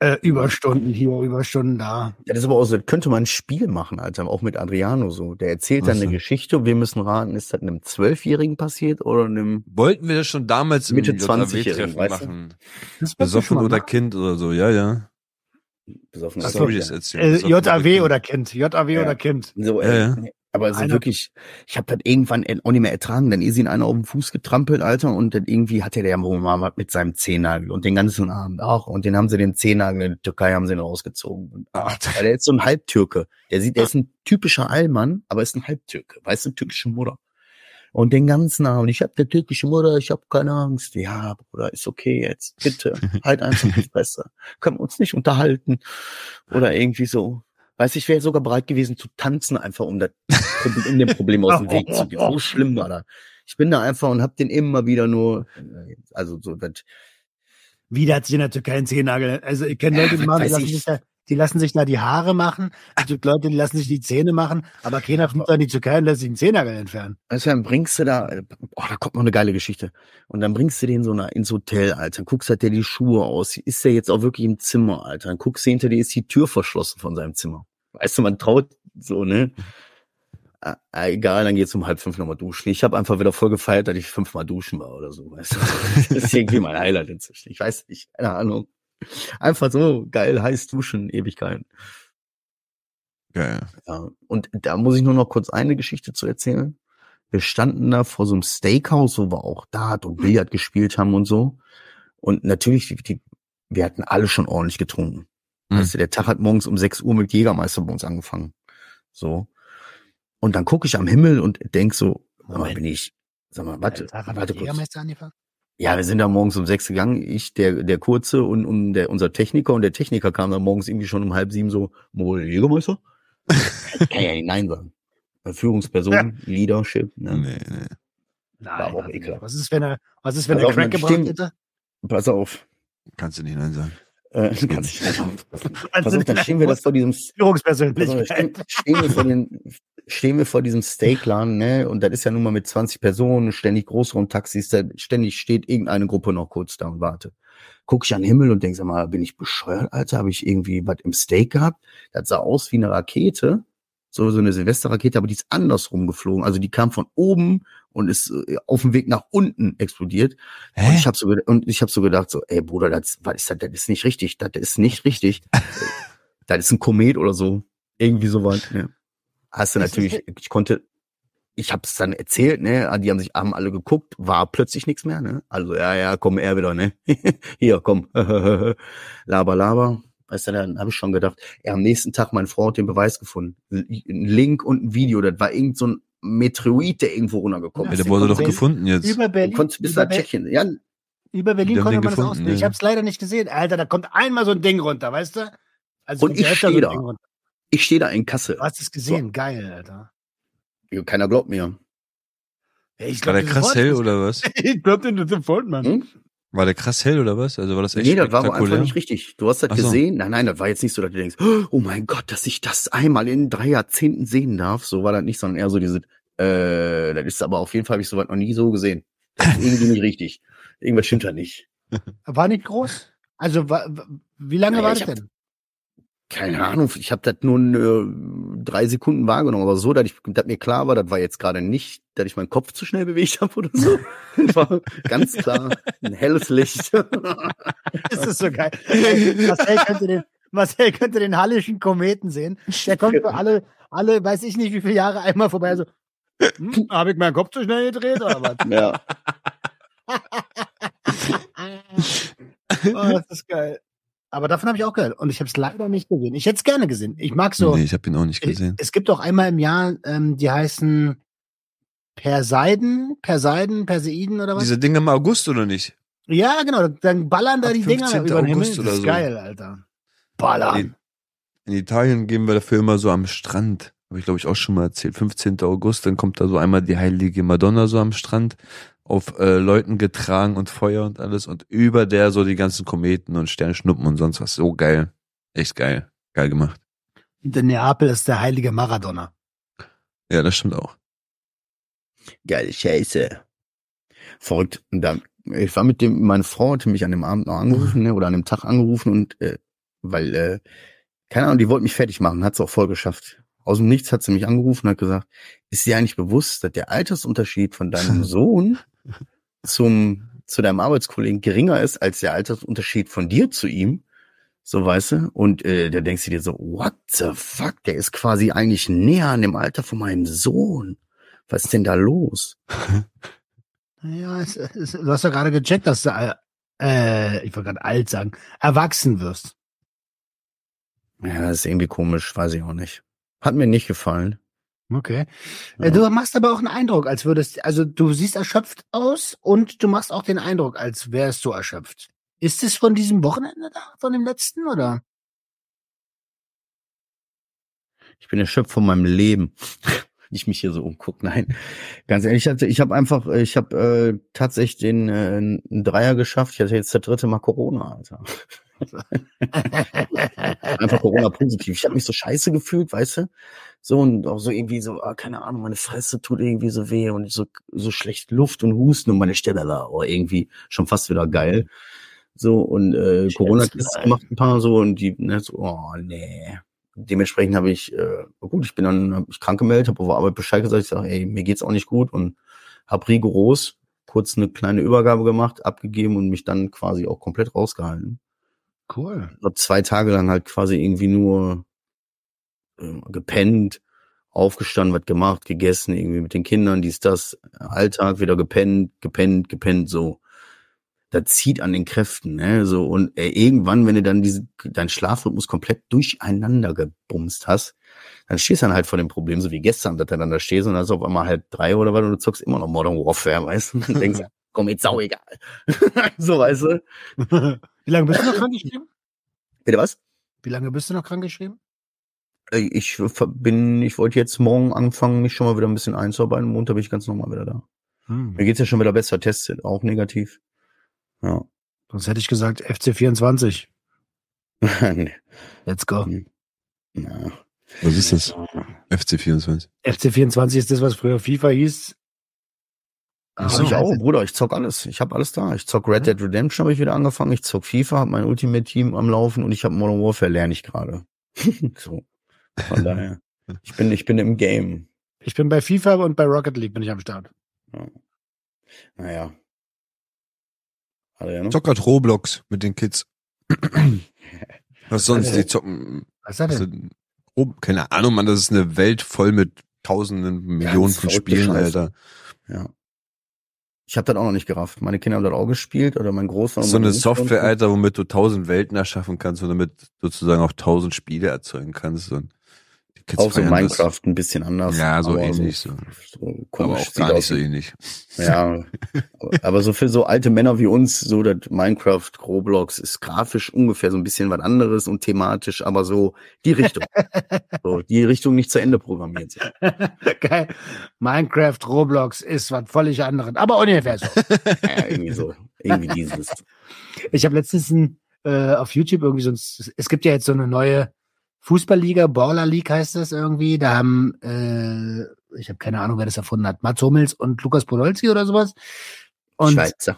Äh, Überstunden hier, Überstunden da. Ja, das ist aber auch so, das könnte man ein Spiel machen, Alter, auch mit Adriano so. Der erzählt dann so. eine Geschichte und wir müssen raten, ist das einem Zwölfjährigen passiert oder einem Wollten wir das schon damals im Mitte JW 20-Jährigen, Treffen weißt du? machen? Das Besoffen oder machen. Kind oder so, ja, ja. besoffenen Das Kind, jetzt ja. erzählt. Äh, Besoffen JAW oder Kind. JAW Ja. oder Kind. So, Ja, ey, ja. Aber also Einer- wirklich, ich habe das irgendwann auch nicht mehr ertragen. Dann ist ihn einer auf den Fuß getrampelt, Alter, und dann irgendwie hatte der wohl mal mit seinem Zehennagel und den ganzen Abend auch. Und den haben sie den Zehennagel in der Türkei haben sie ihn rausgezogen. Und, Ah, der ist so ein Halbtürke. Der sieht, der ist ein typischer Allmann, aber ist ein Halbtürke. Weißt du, türkische Mutter. Und den ganzen Abend, ich hab eine türkische Mutter, ich hab keine Angst. Ja, Bruder, ist okay jetzt. Bitte, halt einfach die Fresse. Können wir uns nicht unterhalten. Oder irgendwie so. Weiß ich, wäre sogar bereit gewesen zu tanzen, einfach um, das, um dem Problem aus dem Weg zu gehen. So schlimm war das. Ich bin da einfach und hab den immer wieder nur, also so, das, Wieder hat sich in der Türkei einen Zehennagel. Also ich kenne Leute, die, machen, die, lassen ich. sich da, die lassen sich da die Haare machen. Es gibt Leute, die lassen sich die Zähne machen, aber keiner fliegt in die Türkei und lässt sich einen Zehennagel entfernen. Du, dann bringst du da, oh, da kommt noch eine geile Geschichte. Und dann bringst du den so nach, ins Hotel, Alter. Dann guckst halt der die Schuhe aus. Ist der jetzt auch wirklich im Zimmer, Alter? Dann guckst du hinter dir, ist die Tür verschlossen von seinem Zimmer. Weißt du, man traut so, ne? Ah, ah, egal, dann geht's um halb fünf nochmal duschen. Ich habe einfach wieder voll gefeiert, dass ich fünfmal duschen war oder so, weißt du? Das ist irgendwie mein Highlight inzwischen. Ich weiß nicht, keine Ahnung. Einfach so geil, heiß duschen, Ewigkeiten. Geil. Ja, und da muss ich nur noch kurz eine Geschichte zu erzählen. Wir standen da vor so einem Steakhouse, wo wir auch Dart und Billard gespielt haben und so. Und natürlich, die, die, wir hatten alle schon ordentlich getrunken. Mhm. Weißt du, der Tag hat morgens um 6 Uhr mit Jägermeister bei uns angefangen. So. Und dann gucke ich am Himmel und denk so, mal, Moment. bin ich, sag mal, warte, warte der kurz. Jägermeister angefangen? Ja, wir sind da morgens um sechs gegangen. Ich, der, der Kurze und, und der, unser Techniker. Und der Techniker kam dann morgens irgendwie schon um halb sieben so, Mol Jägermeister? Ich kann ja nicht Nein sagen. Führungsperson, Leadership. Ne? Nee, nee. Nein. aber auch also, ekelhaft. was ist, wenn er, was ist, wenn Pass er auf, Crack gebracht hätte? Pass auf. Kannst du nicht nein sagen. Äh, Also, auf, dann stehen wir das vor diesem, Führungspersönlichkeit. stehen, stehen wir vor den, stehen wir vor diesem Steakladen, ne? Und das ist ja nun mal mit 20 Personen, ständig Großraumtaxis, da ständig steht irgendeine Gruppe noch kurz da und warte. Guck ich an den Himmel und denk, sag mal, bin ich bescheuert, Alter? Habe ich irgendwie was im Steak gehabt? Das sah aus wie eine Rakete, so, so eine Silvesterrakete, aber die ist andersrum geflogen. Also die kam von oben und ist äh, auf dem Weg nach unten explodiert. Und Hä? ich habe so, und ich hab so gedacht, so, ey Bruder, das, was ist das? Das ist nicht richtig. Das ist nicht richtig. das ist ein Komet oder so. Irgendwie so was. Ne? Hast du natürlich, ich konnte, ich habe es dann erzählt, ne? Die haben sich haben alle geguckt, war plötzlich nichts mehr, ne? Also ja, ja, komm er wieder, ne? Hier, komm, laber, laber. Weißt du, dann habe ich schon gedacht, ja, am nächsten Tag meine Frau hat den Beweis gefunden, ein Link und ein Video. Das war irgend so ein Meteorit, der irgendwo runtergekommen Ja, ist. der wurde doch gefunden jetzt. Über Du Berlin, konntest bis über, nach Tschechien. Ja, über Berlin konnte den man das gefunden, ausbilden. Ich ja. habe es leider nicht gesehen. Alter, da kommt einmal so ein Ding runter, weißt du? Also Und ich stehe ein da. Ding runter. ich stehe da in Kassel. Du hast es gesehen, geil, Alter. Keiner glaubt mir. Ja, ich War der krass hell oder was? Ich glaub dir sofort, Mann. Hm? War der krass hell oder was? Also war das echt Nee, das war aber einfach nicht richtig. Du hast das Ach so. gesehen. Nein, nein, das war jetzt nicht so, dass du denkst, oh mein Gott, dass ich das einmal in drei Jahrzehnten sehen darf. So war das nicht, sondern eher so diese, äh, das ist aber auf jeden Fall habe ich sowas noch nie so gesehen. Das ist irgendwie nicht richtig. Irgendwas stimmt da nicht. War nicht groß? Also, wie lange Naja, war das hab- denn? Keine Ahnung, ich habe das nur äh, drei Sekunden wahrgenommen, aber so, dass, ich, dass mir klar war, das war jetzt gerade nicht, dass ich meinen Kopf zu schnell bewegt habe oder so. Das war ganz klar ein helles Licht. Das ist so geil. Marcel könnte den, Marcel könnte den hallischen Kometen sehen. Der kommt für alle, alle, weiß ich nicht, wie viele Jahre einmal vorbei. So, hm, habe ich meinen Kopf zu schnell gedreht oder was? ja. Oh, das ist geil. Aber davon habe ich auch gehört. Und ich habe es leider nicht gesehen. Ich hätte es gerne gesehen. Ich mag so. Nee, ich habe ihn auch nicht gesehen. Es gibt auch einmal im Jahr, ähm, die heißen Perseiden, Perseiden, Perseiden oder was? Diese Dinge im August oder nicht? ja, genau. Dann ballern da Ab die Dinger 15. über den Himmel. August Das oder ist so. geil, Alter. Ballern. In, in Italien gehen wir dafür immer so am Strand. Habe ich glaube ich auch schon mal erzählt. 15. August, dann kommt da so einmal die heilige Madonna so am Strand auf äh, Leuten getragen und Feuer und alles und über der so die ganzen Kometen und Sternschnuppen und sonst was. So geil. Echt geil. Geil gemacht. Und in Neapel ist der heilige Maradona. Ja, das stimmt auch. Geile Scheiße. Verrückt. Und dann, ich war mit dem, meine Frau hatte mich an dem Abend noch angerufen, ne, oder an dem Tag angerufen und äh, weil, äh, keine Ahnung, die wollte mich fertig machen, hat es auch voll geschafft. Aus dem Nichts hat sie mich angerufen und hat gesagt, ist dir eigentlich bewusst, dass der Altersunterschied von deinem Sohn zum, zu deinem Arbeitskollegen geringer ist als der Altersunterschied von dir zu ihm? So, weißt du? Und äh, da denkst du dir so, what the fuck? Der ist quasi eigentlich näher an dem Alter von meinem Sohn. Was ist denn da los? Naja, es, es, du hast ja gerade gecheckt, dass du, äh, ich wollte gerade alt sagen, erwachsen wirst. Ja, das ist irgendwie komisch, weiß ich auch nicht. Hat mir nicht gefallen. Okay. Ja. Äh, Du machst aber auch einen Eindruck, als würdest, also du siehst erschöpft aus und du machst auch den Eindruck, als wärst du erschöpft. Ist es von diesem Wochenende da, von dem letzten, oder? Ich bin erschöpft von meinem Leben. ich mich hier so umgucke. Nein, ganz ehrlich, ich, ich habe einfach, ich habe äh, tatsächlich den äh, einen Dreier geschafft. Ich hatte jetzt der dritte Mal Corona, Alter. Einfach Corona positiv. Ich habe mich so scheiße gefühlt, weißt du? So und auch so irgendwie so, ah, keine Ahnung, meine Fresse tut irgendwie so weh und so so schlecht Luft und Husten und meine Stelle da, oh, irgendwie schon fast wieder geil. So und äh, Corona-Tests gemacht ein paar so und die, ne, so, oh nee. Dementsprechend habe ich, äh, gut, ich bin dann hab ich krank gemeldet, habe auf Arbeit Bescheid gesagt, ich sage, ey, mir geht's auch nicht gut und habe rigoros kurz eine kleine Übergabe gemacht, abgegeben und mich dann quasi auch komplett rausgehalten. Cool. Hab zwei Tage lang halt quasi irgendwie nur ähm, gepennt, aufgestanden, was gemacht, gegessen, irgendwie mit den Kindern, dies, das, Alltag wieder gepennt, gepennt, gepennt, so. Das zieht an den Kräften, ne, so. Und äh, irgendwann, wenn du dann diese, dein Schlafrhythmus komplett durcheinander gebumst hast, dann stehst du dann halt vor dem Problem, so wie gestern, dass du dann da stehst und dann ist auf einmal halb drei oder was und du zockst immer noch Modern Warfare, weißt du? Und dann denkst du, komm, jetzt sau egal. so, weißt du? Wie lange bist du noch krankgeschrieben? Bitte was? Wie lange bist du noch krankgeschrieben? Äh, Ich bin, ich wollte jetzt morgen anfangen, mich schon mal wieder ein bisschen einzuarbeiten. Montag bin ich ganz normal wieder da. Hm. Mir geht's ja schon wieder besser. Sind auch negativ. Ja. Sonst hätte ich gesagt FC24. nee. Let's go. ja. Was ist das? FC24. FC24 ist das, was früher FIFA hieß. Hab Aber ich auch, Bruder. Ich zock alles. Ich habe alles da. Ich zock Red Dead Redemption habe ich wieder angefangen. Ich zock FIFA, habe mein Ultimate Team am Laufen und ich habe Modern Warfare lerne ich gerade. so. Von daher. Ich bin, ich bin im Game. Ich bin bei FIFA und bei Rocket League bin ich am Start. Naja. Ja noch? Zock grad Roblox mit den Kids. Was sonst? Also- Die zocken. Was ist das Also, denn? Rob- keine Ahnung, man, das ist eine Welt voll mit tausenden, Millionen von Spielen. Alter. Ja. Ich habe das auch noch nicht gerafft. Meine Kinder haben das auch gespielt oder mein Großvater. So eine Software, so. Alter, womit du tausend Welten erschaffen kannst und damit sozusagen auch tausend Spiele erzeugen kannst. Und Kids Auch so das. Minecraft ein bisschen anders. Ja, so aber ähnlich. So. So, Aber komisch auch gar nicht so ähnlich. Ja, aber so für so alte Männer wie uns, so das Minecraft, Roblox ist grafisch ungefähr so ein bisschen was anderes und thematisch, aber so die Richtung. so, die Richtung nicht zu Ende programmiert. Geil. Minecraft, Roblox ist was völlig anderes. Aber ungefähr so. Ja, irgendwie so. Irgendwie dieses. Ich habe letztens ein, äh, auf YouTube irgendwie so, ein, es gibt ja jetzt so eine neue Fußballliga, Baller League heißt das irgendwie. Da haben, äh, ich habe keine Ahnung, wer das erfunden hat, Mats Hummels und Lukas Podolski oder sowas. Und Schweizer.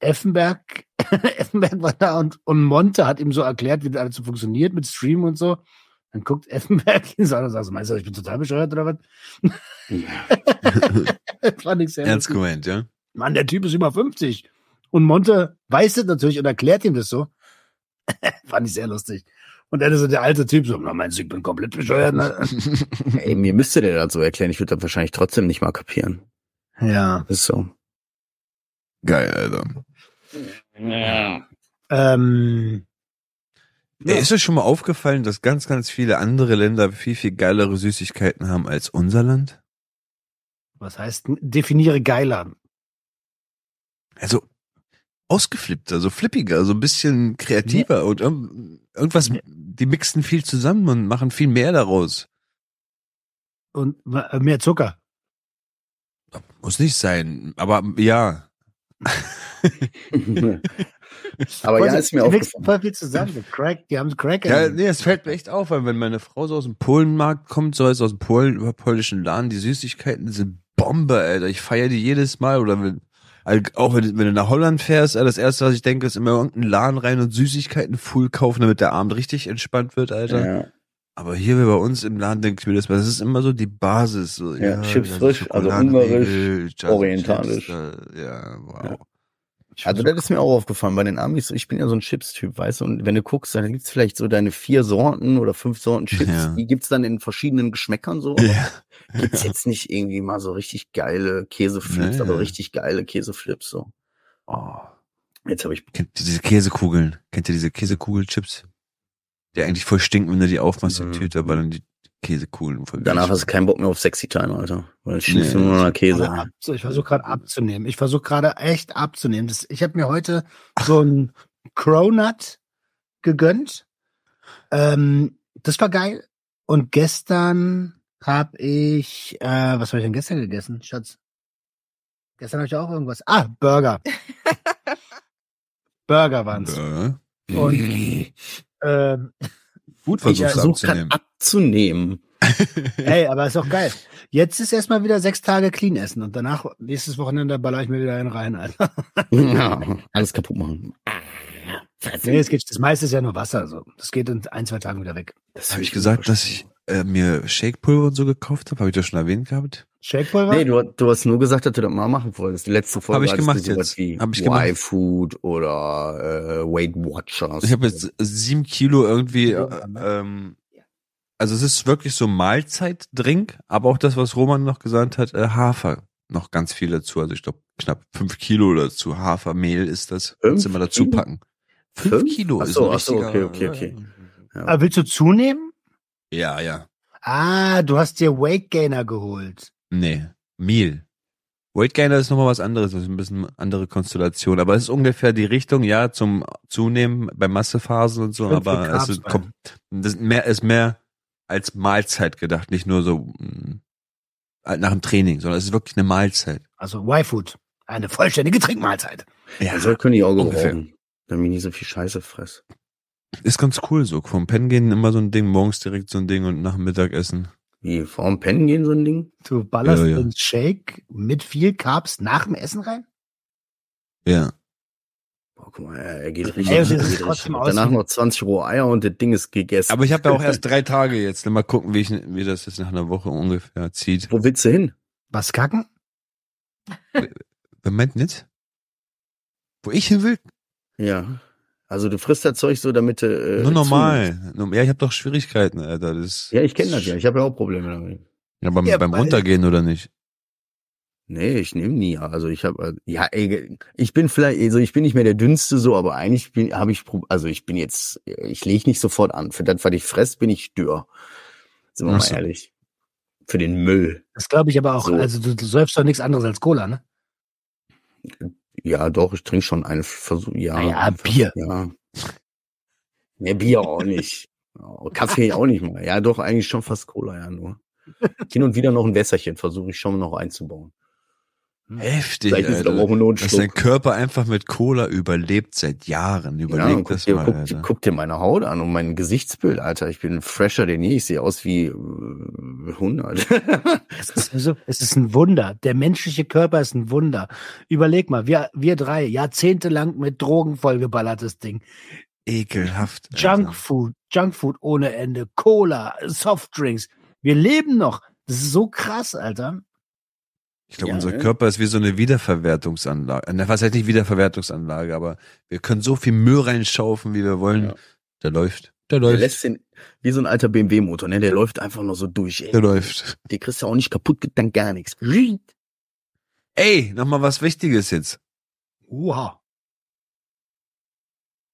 Effenberg, Effenberg war da und, und Monte hat ihm so erklärt, wie das alles so funktioniert mit Stream und so. Dann guckt Effenberg ihn so an und sagt, meinst du, ich bin total bescheuert oder was? Fand ich sehr Ernst gemeint, ja? Mann, der Typ ist über 50. Und Monte weiß das natürlich und erklärt ihm das so. Fand ich sehr lustig. Und dann ist so der alte Typ so, na, meinst du, ich bin komplett bescheuert? Ne? Ey, mir müsste der das so erklären. Ich würde das wahrscheinlich trotzdem nicht mal kapieren. Ja. Das ist so. Geil, Alter. Ähm, Ey, ist euch schon mal aufgefallen, dass ganz, ganz viele andere Länder viel, viel geilere Süßigkeiten haben als unser Land? was heißt, definiere geiler. Also ausgeflippter, so flippiger, so ein bisschen kreativer und irg- irgendwas, die mixen viel zusammen und machen viel mehr daraus. Und äh, mehr Zucker. Muss nicht sein, aber ja. aber ja, ist mir Die mixen aufgefallen. voll viel zusammen. Crack, die haben Crack. Ja, nee, es fällt mir echt auf, weil wenn meine Frau so aus dem Polenmarkt kommt, so heißt aus dem Polen, über polnischen Laden, die Süßigkeiten sind Bombe, Alter. Ich feiere die jedes Mal oder wenn All- Auch wenn, wenn du nach Holland fährst, äh, das erste, was ich denke, ist immer irgendeinen Laden rein und Süßigkeiten full kaufen, damit der Abend richtig entspannt wird, Alter. Ja. Aber hier wie bei uns im Laden denke ich mir das, das ist immer so die Basis. So, Ja, Chips das frisch, also ungarisch, orientalisch. Chips, äh, ja, wow. Ja. Also das ist mir auch aufgefallen bei den Amis. Ich bin ja so ein Chips-Typ, weißt du. Und wenn du guckst, dann gibt's vielleicht so deine vier Sorten oder fünf Sorten Chips. Ja. Die gibt's dann in verschiedenen Geschmäckern so. Ja. Gibt's jetzt nicht irgendwie mal so richtig geile Käseflips, Nee. aber richtig geile Käseflips so. Oh. Jetzt habe ich Kennt ihr diese Käsekugeln? Kennt ihr diese Käsekugelchips? Die eigentlich voll stinken, wenn du die aufmachst, die Mhm. Tüte, aber dann die Käsekugeln voll danach hast du keinen Bock mehr auf Sexy Time, Alter. Weil schießt du nur noch Käse. Ab- so, Ich versuche gerade abzunehmen. Ich versuche gerade echt abzunehmen. Das, ich habe mir heute so ein Cronut gegönnt. Ähm, das war geil. Und gestern habe ich, äh, was habe ich denn gestern gegessen, Schatz? Gestern habe ich auch irgendwas. Ah, Burger. Burger waren's. Ja. Und ähm, Gut Ich versuchst abzunehmen. abzunehmen. hey, aber ist auch geil. Jetzt ist erstmal wieder sechs Tage clean essen und danach nächstes Wochenende baller ich mir wieder einen rein, Alter. ja, alles kaputt machen. Nee, es geht, das meiste ist ja nur Wasser. So. Das geht in ein, zwei Tagen wieder weg. Das Habe ich gesagt, dass ich äh, mir Shakepulver und so gekauft habe? Habe ich das schon erwähnt gehabt? Shakepulver? Nee, du, du hast nur gesagt, dass du das mal machen wolltest. Die letzte Folge Hab ich gemacht jetzt. wie Hab ich gemacht. Y-Food oder äh, Weight Watchers. Ich habe jetzt sieben Kilo irgendwie, äh, Ja, ähm, also es ist wirklich so Mahlzeitdrink, aber auch das, was Roman noch gesagt hat, äh, Hafer noch ganz viel dazu. Also ich glaube knapp fünf Kilo dazu. Hafermehl ist das. Kannst du Fünf mal dazu packen. Fünf, Kilo Ach ist so, ein ach so, richtiger- okay, okay, okay. Aber Ah, willst du zunehmen? Ja, ja. Ah, du hast dir Weight Gainer geholt. Nee, Mehl. Weight Gainer ist nochmal was anderes, das ist ein bisschen andere Konstellation, aber es ist ungefähr die Richtung, ja, zum Zunehmen bei Massephasen und so, Schön aber es ist, kommt, das ist mehr, ist mehr als Mahlzeit gedacht, nicht nur so halt nach dem Training, sondern es ist wirklich eine Mahlzeit. Also Y-Food. Eine vollständige Trinkmahlzeit. Ja, Also könnte ich auch ungefähr. gebrauchen. Damit ich nicht so viel Scheiße fress. ist ganz cool so. Vom Pennen gehen immer so ein Ding, morgens direkt so ein Ding und nach dem Mittagessen. Wie, vorm Pennen gehen so ein Ding? Du ballerst Ja, ja. den Shake mit viel Carbs nach dem Essen rein? Ja. Boah, guck mal, er geht richtig. Ey, er geht richtig. trotzdem Danach aus- noch 20 rohe Eier und das Ding ist gegessen. Aber ich habe ja auch erst drei Tage jetzt. Mal gucken, wie, ich, wie das jetzt nach einer Woche ungefähr zieht. Wo willst du hin? Was kacken? Wer meint nicht? Wo ich hin will? Ja. Also du frisst das Zeug so, damit du. Äh, Nur normal. Nur- Ja, ich habe doch Schwierigkeiten, Alter. Das, Ja, ich kenne das ja. Ich habe ja auch Probleme damit. Ja, beim, Ja, beim Runtergehen oder nicht? Nee, ich nehme nie. Also ich habe, ja, ey, ich bin vielleicht, also ich bin nicht mehr der dünnste so, aber eigentlich bin, habe ich, also ich bin jetzt, ich lege nicht sofort an. Für das, was ich fress, bin ich dürr. Sind wir Ach mal so. ehrlich. Für den Müll. Das glaube ich aber auch. So. Also du, du säufst doch nichts anderes als Cola, ne? Ja, doch, ich trinke schon einen Versuch. Ja, Ah ja, Bier. Ja. Nee, Bier auch nicht. Kaffee auch nicht mal. Ja, doch, eigentlich schon fast Cola, ja, nur. Hin und wieder noch ein Wässerchen versuche ich schon noch einzubauen. Heftig, Vielleicht ist es aber auch Alter. nur ein Dass dein. Körper einfach mit Cola überlebt seit Jahren. Ja, Überleg guck, das dir, mal, guck, Alter. guck dir meine Haut an und mein Gesichtsbild, Alter. Ich bin fresher denn je. Ich sehe aus wie äh, 100. Es ist, so, es ist ein Wunder. Der menschliche Körper ist ein Wunder. Überleg mal, wir, wir drei, jahrzehntelang mit Drogen vollgeballertes Ding. Ekelhaft. Junkfood, Junkfood ohne Ende, Cola, Softdrinks. Wir leben noch. Das ist so krass, Alter. Ich glaube, Ja, unser ne? Körper ist wie so eine Wiederverwertungsanlage. Äh, Was heißt nicht Wiederverwertungsanlage, aber wir können so viel Müll reinschaufen, wie wir wollen. Ja. Der läuft. Der Der läuft. lässt den, wie so ein alter BMW-Motor, ne? Der läuft einfach nur so durch, ey. Der läuft. Der kriegst du auch nicht kaputt, dann gar nichts. Ey, nochmal was Wichtiges jetzt. Oha.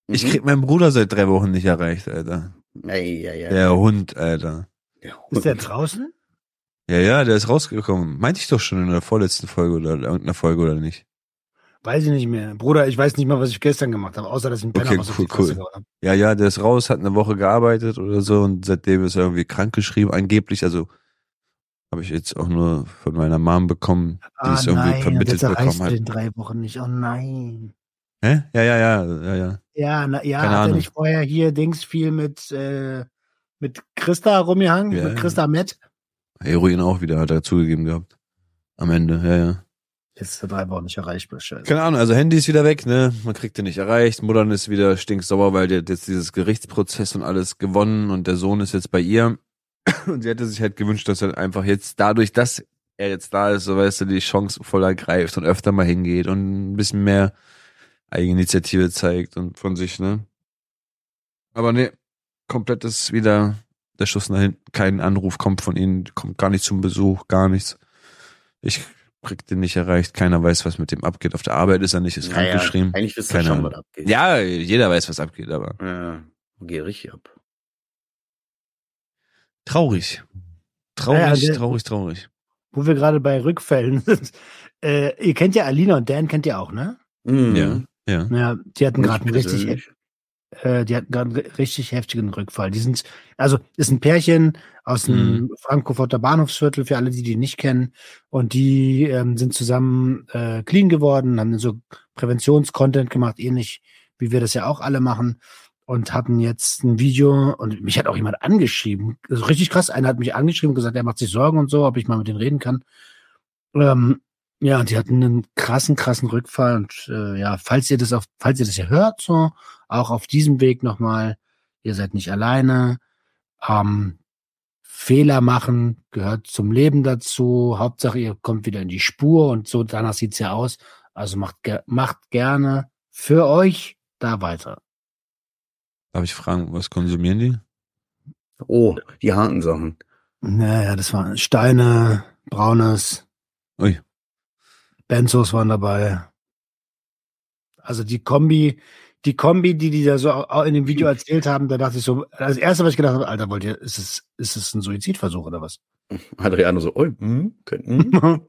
Ich Mhm. krieg meinen Bruder seit drei Wochen nicht erreicht, Alter. Ey, ja, ja. Der Hund, Alter. Ist der draußen? Ja, ja, der ist rausgekommen. Meinte ich doch schon in der vorletzten Folge oder irgendeiner Folge oder nicht. Weiß ich nicht mehr. Bruder, ich weiß nicht mal, was ich gestern gemacht habe, außer dass ich einen Penner Okay, cool, cool. Ja, ja, der ist raus, hat eine Woche gearbeitet oder so und seitdem ist er irgendwie krank geschrieben, angeblich. Also habe ich jetzt auch nur von meiner Mom bekommen, die Ah es irgendwie nein, und vermittelt erreichst bekommen hat. in drei Wochen nicht. Oh nein. Hä? Ja, ja, ja, ja, ja. Ja, na, ja, Keine hat er Ahnung. nicht vorher hier Dings viel mit, äh, mit Christa rumgehangen? Ja, mit. Christa Met? Heroin auch wieder, hat er zugegeben gehabt. Am Ende, ja, ja. Jetzt seit drei Wochen nicht erreichbar. Scheiße. Keine Ahnung, also Handy ist wieder weg, ne? Man kriegt den nicht erreicht. Muttern ist wieder stinksauer, weil der hat jetzt dieses Gerichtsprozess und alles gewonnen und der Sohn ist jetzt bei ihr. Und sie hätte sich halt gewünscht, dass er einfach jetzt dadurch, dass er jetzt da ist, so weißt du, die Chance voll ergreift und öfter mal hingeht und ein bisschen mehr Eigeninitiative zeigt und von sich, ne? Aber ne, komplett ist wieder der Schuss nach hinten. Kein Anruf kommt von ihnen, kommt gar nicht zum Besuch, gar nichts. Ich krieg den nicht erreicht. Keiner weiß, was mit dem abgeht. Auf der Arbeit ist er nicht, ist Naja, krankgeschrieben. Eigentlich wisst ihr schon, was abgeht. Ja, jeder weiß, was abgeht, aber Ja, geh richtig ab. traurig. Traurig, Ja, der- traurig, traurig. Wo wir gerade bei Rückfällen sind. Äh, ihr kennt ja Alina und Dan kennt ihr auch, ne? Mhm. Ja, ja. Ja, die hatten gerade einen richtig. Äh, die hatten gerade einen ri- richtig heftigen Rückfall. Die sind, also ist ein Pärchen aus dem Frankfurter Bahnhofsviertel für alle, die die nicht kennen. Und die ähm, sind zusammen äh, clean geworden, haben so Präventionscontent gemacht, ähnlich wie wir das ja auch alle machen. Und hatten jetzt ein Video und mich hat auch jemand angeschrieben. Also richtig krass. Einer hat mich angeschrieben und gesagt, er macht sich Sorgen und so, ob ich mal mit denen reden kann. Ähm, ja, und die hatten einen krassen, krassen Rückfall. Und äh, ja, falls ihr das auf, falls ihr das ja hört, so, auch auf diesem Weg nochmal, ihr seid nicht alleine. Ähm, Fehler machen gehört zum Leben dazu. Hauptsache, ihr kommt wieder in die Spur und so, danach sieht's ja aus. Also macht, ge macht gerne für euch da weiter. Darf ich fragen, was konsumieren die? Oh, die harten Sachen. Naja, das waren Steine, Braunes, Ui. Benzos waren dabei. Also die Kombi, die Kombi, die die da so in dem Video erzählt haben, da dachte ich so, das erste, was ich gedacht habe, Alter, wollt ihr, ist es, ist es ein Suizidversuch oder was? Adriano so, oh, hm, könnten. Hm.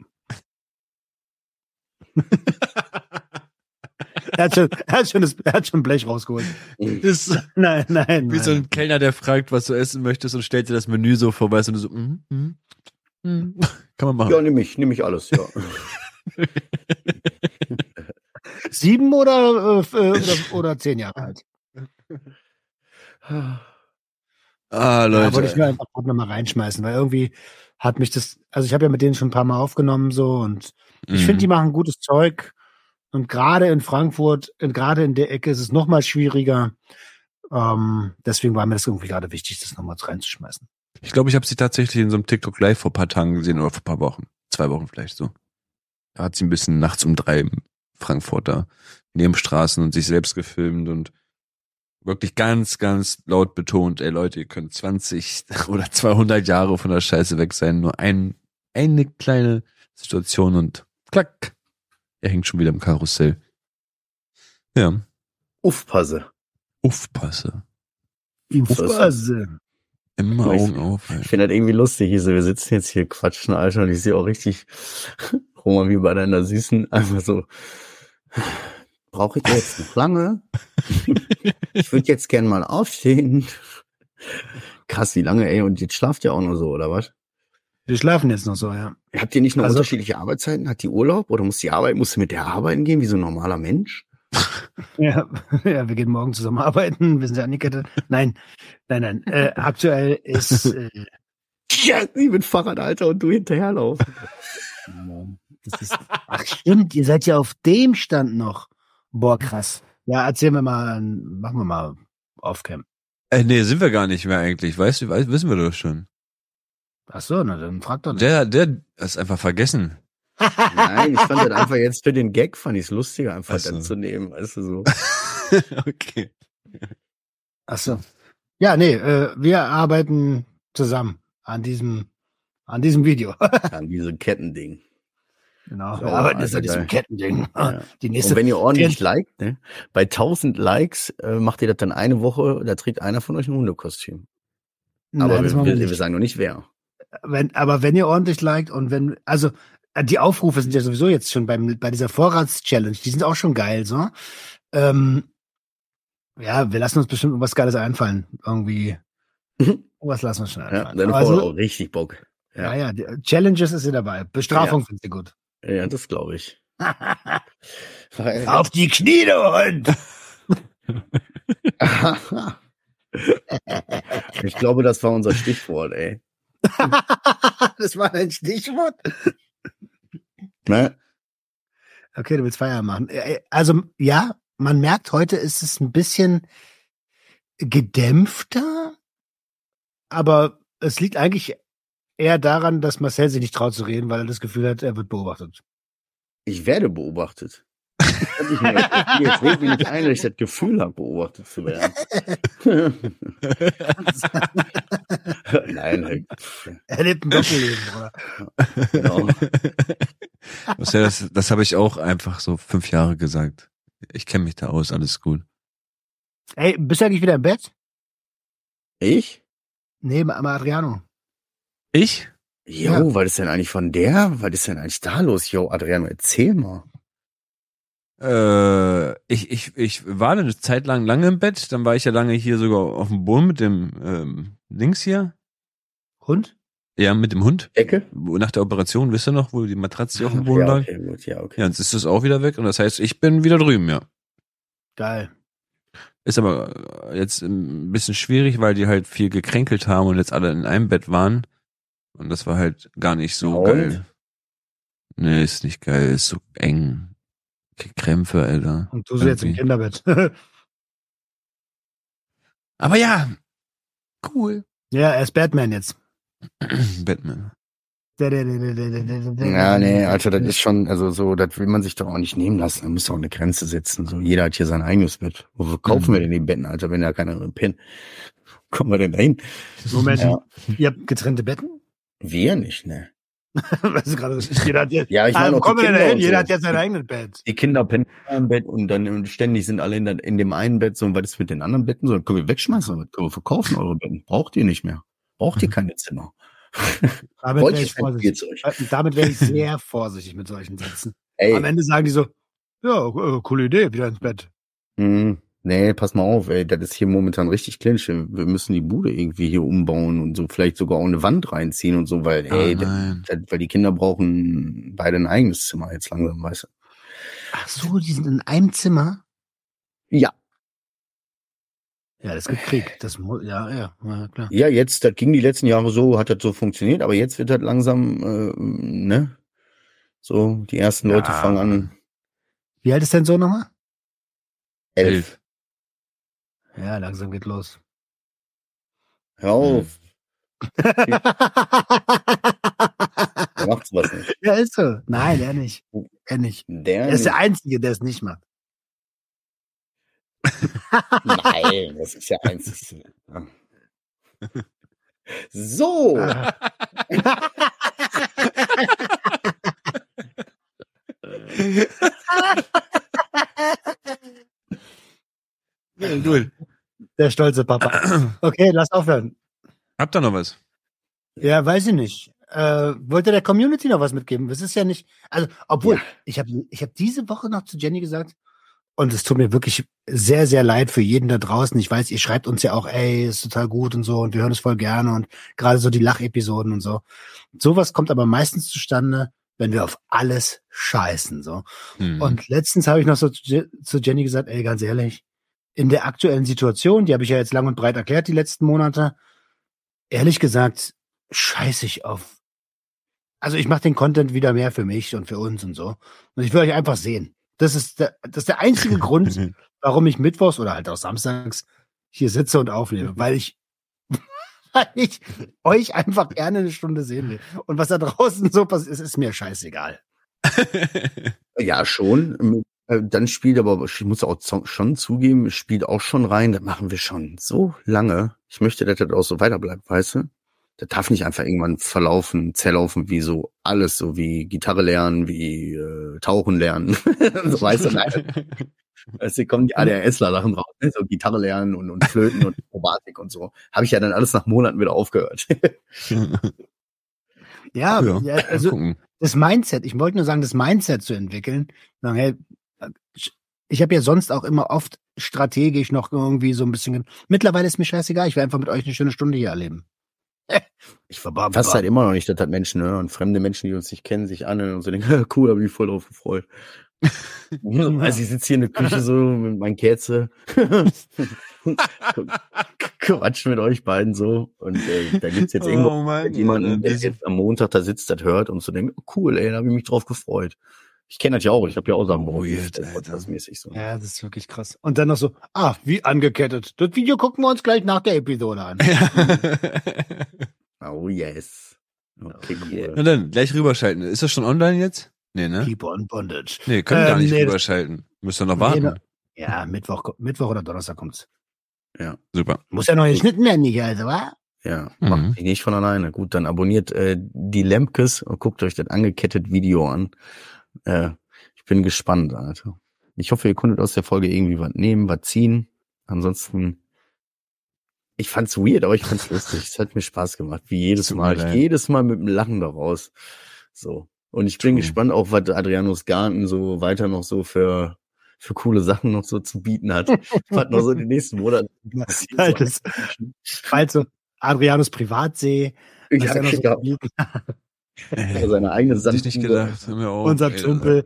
er, hat schon, er, hat schon das, er hat schon Blech rausgeholt. Das ist Nein, nein, wie nein. so ein Kellner, der fragt, was du essen möchtest und stellt dir das Menü so vor, weißt du, und du so, mm, mm, mm. kann man machen. Ja, nehme ich, nehme ich alles, ja. Sieben oder, äh, äh, oder, oder zehn Jahre alt. Ah, Da wollte ich Leute. nur einfach noch mal reinschmeißen, weil irgendwie hat mich das, also ich habe ja mit denen schon ein paar Mal aufgenommen so und ich Mhm. finde, die machen gutes Zeug. Und gerade in Frankfurt, gerade in der Ecke ist es noch mal schwieriger. Ähm, deswegen war mir das irgendwie gerade wichtig, das nochmal reinzuschmeißen. Ich glaube, ich habe sie tatsächlich in so einem TikTok Live vor ein paar Tagen gesehen oder vor ein paar Wochen. Zwei Wochen vielleicht so. Da hat sie ein bisschen nachts um drei Frankfurter Nebenstraßen und sich selbst gefilmt und wirklich ganz, ganz laut betont, ey Leute, ihr könnt 20 oder 200 Jahre von der Scheiße weg sein. Nur ein, eine kleine Situation und klack, er hängt schon wieder im Karussell. Ja, Aufpasse. aufpasse. Aufpasse. Immer Ich- Augen auf. ey. Ich finde das irgendwie lustig. hier so, wir sitzen jetzt hier quatschen, Alter, und ich sehe auch richtig Roman wie bei deiner Süßen einfach so. Brauche ich jetzt noch lange? ich würde jetzt gern mal aufstehen. Krass, wie lange, ey? Und jetzt schlaft ihr auch nur so, oder was? Wir schlafen jetzt noch so, ja. Habt ihr nicht noch Also- unterschiedliche Arbeitszeiten? Hat die Urlaub oder muss die Arbeit, musst du mit der arbeiten gehen, wie so ein normaler Mensch? Ja, ja wir gehen morgen zusammen arbeiten. Wir sind ja angekettet. Nein, nein, nein. Äh, aktuell ist, äh, Ja, sie mit Fahrrad, Alter, und du hinterherlaufen. Das ist, ach stimmt, ihr seid ja auf dem Stand noch. Boah, krass. Ja, erzählen wir mal, machen wir mal Offcam. Äh, nee, sind wir gar nicht mehr eigentlich. Weißt du, weiß, wissen wir doch schon. Ach so, na dann frag doch. Der, der ist einfach vergessen. Nein, ich fand das einfach jetzt für den Gag, fand ich es lustiger, einfach Ach so. das zu nehmen, weißt du so. okay. Ach so. Ja, nee, äh, wir arbeiten zusammen an diesem, an diesem Video. An diese Kettending. Genau. So, wir arbeiten jetzt an diesem geil. Kettending. Ja. Die nächste. Und wenn ihr ordentlich liked, ne, bei 1000 Likes äh, macht ihr das dann eine Woche, da trägt einer von euch ein Hundekostüm. Aber Nein, wir, wir wir, sagen noch nicht wer. wenn, aber wenn ihr ordentlich liked und wenn, also äh, die Aufrufe sind ja sowieso jetzt schon beim, bei dieser Vorratschallenge, die sind auch schon geil, so. Ähm, ja, wir lassen uns bestimmt irgendwas Geiles einfallen. Irgendwie. Was lassen wir schon Ja, einfallen. deine Aber Frau hat so, auch richtig Bock. ja, ja, die Challenges ist sie dabei. Bestrafung findet sie gut. Ja, das glaube ich. Auf die Knie, du Hund! ich glaube, das war unser Stichwort, ey. das war ein Stichwort. Ne? Okay, du willst Feierabend machen. Äh, äh, Also ja, man merkt, heute ist es ein bisschen gedämpfter, aber es liegt eigentlich eher daran, dass Marcel sich nicht traut zu reden, weil er das Gefühl hat, er wird beobachtet. Ich werde beobachtet. Ich mir- Jetzt rede ich nicht ein, dass ich das Gefühl habe, beobachtet zu werden. Nein, halt, Er lebt ein Doppelleben, oder? genau. Das, das habe ich auch einfach so fünf Jahre gesagt. Ich kenne mich da aus, alles gut. Ey, bist du eigentlich wieder im Bett? Ich? Nee, am Adriano. Ich? Jo, Ja. was ist denn eigentlich von der? Was ist denn eigentlich da los? Jo, Adriano, erzähl mal. Äh, ich, ich, ich war eine Zeit lang lange im Bett, dann war ich ja lange hier sogar auf dem Boden mit dem ähm, Links hier. Hund? Ja, mit dem Hund. Ecke? Nach der Operation, wisst ihr noch, wo die Matratze auf dem Boden ja, lag? okay, gut, ja, okay. Ja, jetzt ist das auch wieder weg und das heißt, ich bin wieder drüben, ja. Geil. Ist aber jetzt ein bisschen schwierig, weil die halt viel gekränkelt haben und jetzt alle in einem Bett waren. Und das war halt gar nicht so Und? geil. Nee, ist nicht geil, ist so eng. Krämpfe, Alter. Und du so jetzt im Irgendwie. Kinderbett. Aber ja, cool. ja, er ist Batman jetzt. Batman. Ja, nee, Alter, das ist schon, also so, das will man sich doch auch nicht nehmen lassen. Da muss auch eine Grenze setzen. So, jeder hat hier sein eigenes Bett. Wo kaufen Mhm. wir denn die Betten, Alter, wenn da keiner drin pennt? Wo kommen wir denn dahin? Moment, Ja. ihr habt getrennte Betten? Wir nicht, ne? Was ist gerade? Jeder hat jetzt. Ja, ich meine wir denn und Jeder so. hat jetzt sein eigenes Bett. Die Kinder pennen im Bett und dann ständig sind alle in, in dem einen Bett so, und was ist mit den anderen Betten? So, können wir wegschmeißen, können wir verkaufen eure Betten. Braucht ihr nicht mehr. Braucht ihr keine Zimmer. Damit wäre ich vorsichtig. Äh, Damit wäre ich sehr vorsichtig mit solchen Sätzen. Ey, Am Ende sagen die so, ja, äh, coole Idee, wieder ins Bett. Hm, nee, pass mal auf, ey, das ist hier momentan richtig clinch. Wir müssen die Bude irgendwie hier umbauen und so vielleicht sogar auch eine Wand reinziehen und so, weil, ey, ah, das, weil die Kinder brauchen beide ein eigenes Zimmer jetzt langsam, weißt du. Ach so, die sind in einem Zimmer? Ja, Ja, das gibt Krieg. Das ja, ja, ja, klar. ja, jetzt, das ging die letzten Jahre so, hat das so funktioniert, aber jetzt wird das langsam, äh, ne? So, die ersten Leute Ja. fangen an. Wie alt ist dein Sohn nochmal? Elf. Ja, langsam geht los. Hör auf, der macht sowas nicht. ja, ist so. Nein, er nicht. Er nicht. Der, Er ist der. Einzige, der es nicht macht. Nein, das ist ja eins. So. Ah. Ja, gut. Der stolze Papa. Okay, lass aufhören. Habt ihr noch was? Ja, weiß ich nicht. Äh, wollte der Community noch was mitgeben? Das ist ja nicht, also, obwohl, Ja. ich habe ich hab diese Woche noch zu Jenny gesagt, und es tut mir wirklich sehr, sehr leid für jeden da draußen. Ich weiß, ihr schreibt uns ja auch, ey, ist total gut und so, und wir hören es voll gerne und gerade so die Lachepisoden und so. Sowas kommt aber meistens zustande, wenn wir auf alles scheißen, so. Hm. Und letztens habe ich noch so zu Je- zu Jenny gesagt, ey, ganz ehrlich, in der aktuellen Situation, die habe ich ja jetzt lang und breit erklärt die letzten Monate, ehrlich gesagt, scheiße ich auf. Also ich mache den Content wieder mehr für mich und für uns und so. Und ich will euch einfach sehen. Das ist der, das ist der einzige Grund, warum ich mittwochs oder halt auch samstags hier sitze und aufnehme, weil ich, weil ich euch einfach gerne eine Stunde sehen will. Und was da draußen so passiert, ist, ist mir scheißegal. Ja, schon. Äh, Dann spielt aber, ich muss auch schon zugeben, es spielt auch schon rein, das machen wir schon so lange. Ich möchte, dass das auch so weiterbleibt, weißt du? Das darf nicht einfach irgendwann verlaufen, zerlaufen, wie so alles, so wie Gitarre lernen, wie äh, Tauchen lernen. so weißt du, nein. Weißt du, kommen die ADHSler Sachen drauf, ne? so Gitarre lernen und, und Flöten und Akrobatik und so. Habe ich ja dann alles nach Monaten wieder aufgehört. Ja, ja, ja also das Mindset, ich wollte nur sagen, das Mindset zu entwickeln. Sagen, hey, ich habe ja sonst auch immer oft strategisch noch irgendwie so ein bisschen. Mittlerweile ist mir scheißegal, ich will einfach mit euch eine schöne Stunde hier erleben. Ich verbarbe. Fast halt immer noch nicht, dass das Menschen hören. Fremde Menschen, die uns nicht kennen, sich anhören und so denken, cool, habe ich mich voll drauf gefreut. also ich sitze hier in der Küche so mit meinen Kerze. Quatsch mit euch beiden so. Und äh, da gibt's jetzt irgendwo Oh Mann, jemanden, der jetzt am Montag da sitzt, das hört und so denkt, oh, cool, ey, da habe ich mich drauf gefreut. Ich kenne das ja auch. Ich habe ja auch Sachen Oh, probiert. Das mäßig so. Ja, das ist wirklich krass. Und dann noch so, ah, wie angekettet. Das Video gucken wir uns gleich nach der Episode an. Oh yes. Okay, cool. Na dann, gleich rüberschalten. Ist das schon online jetzt? Nee, ne? Keep on Bondage. Nee, können gar Ähm, nicht nee, rüberschalten. Müsst ihr noch Nee, warten. ne. Ja, Mittwoch, Mittwoch oder Donnerstag kommt's. Super. Muss ja noch geschnitten werden, nicht, also, wa? Ja, Mhm. macht sich nicht von alleine. Gut, dann abonniert äh, die Lemkes und guckt euch das angekettet Video an. Äh, ich bin gespannt, Alter. Ich hoffe, ihr konntet aus der Folge irgendwie was nehmen, was ziehen. Ansonsten, ich fand's weird, aber ich fand's lustig. Es hat mir Spaß gemacht, wie jedes Mal. Ich jedes Mal mit dem Lachen daraus. So. Und ich bin True. gespannt auch, was Adrianus Garten so weiter noch so für für coole Sachen noch so zu bieten hat. was noch so in den nächsten Monaten passiert. Altes, also, Adrianus Privatsee, was Ja, so genau. Ey, seine eigene ich nicht gedacht. Auf, unser ey, Tümpel.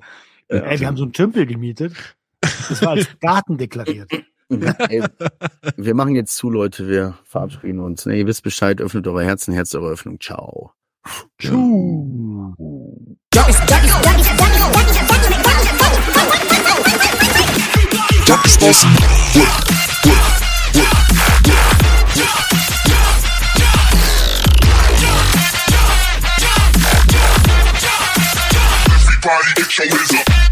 Ja. Ey, wir haben so einen Tümpel gemietet. Das war als Garten deklariert. Ey, wir machen jetzt zu, Leute. Wir verabschieden uns. Ne, ihr wisst Bescheid. Öffnet eure Herzen. Herz eure Öffnung. Ciao. Everybody your hands up.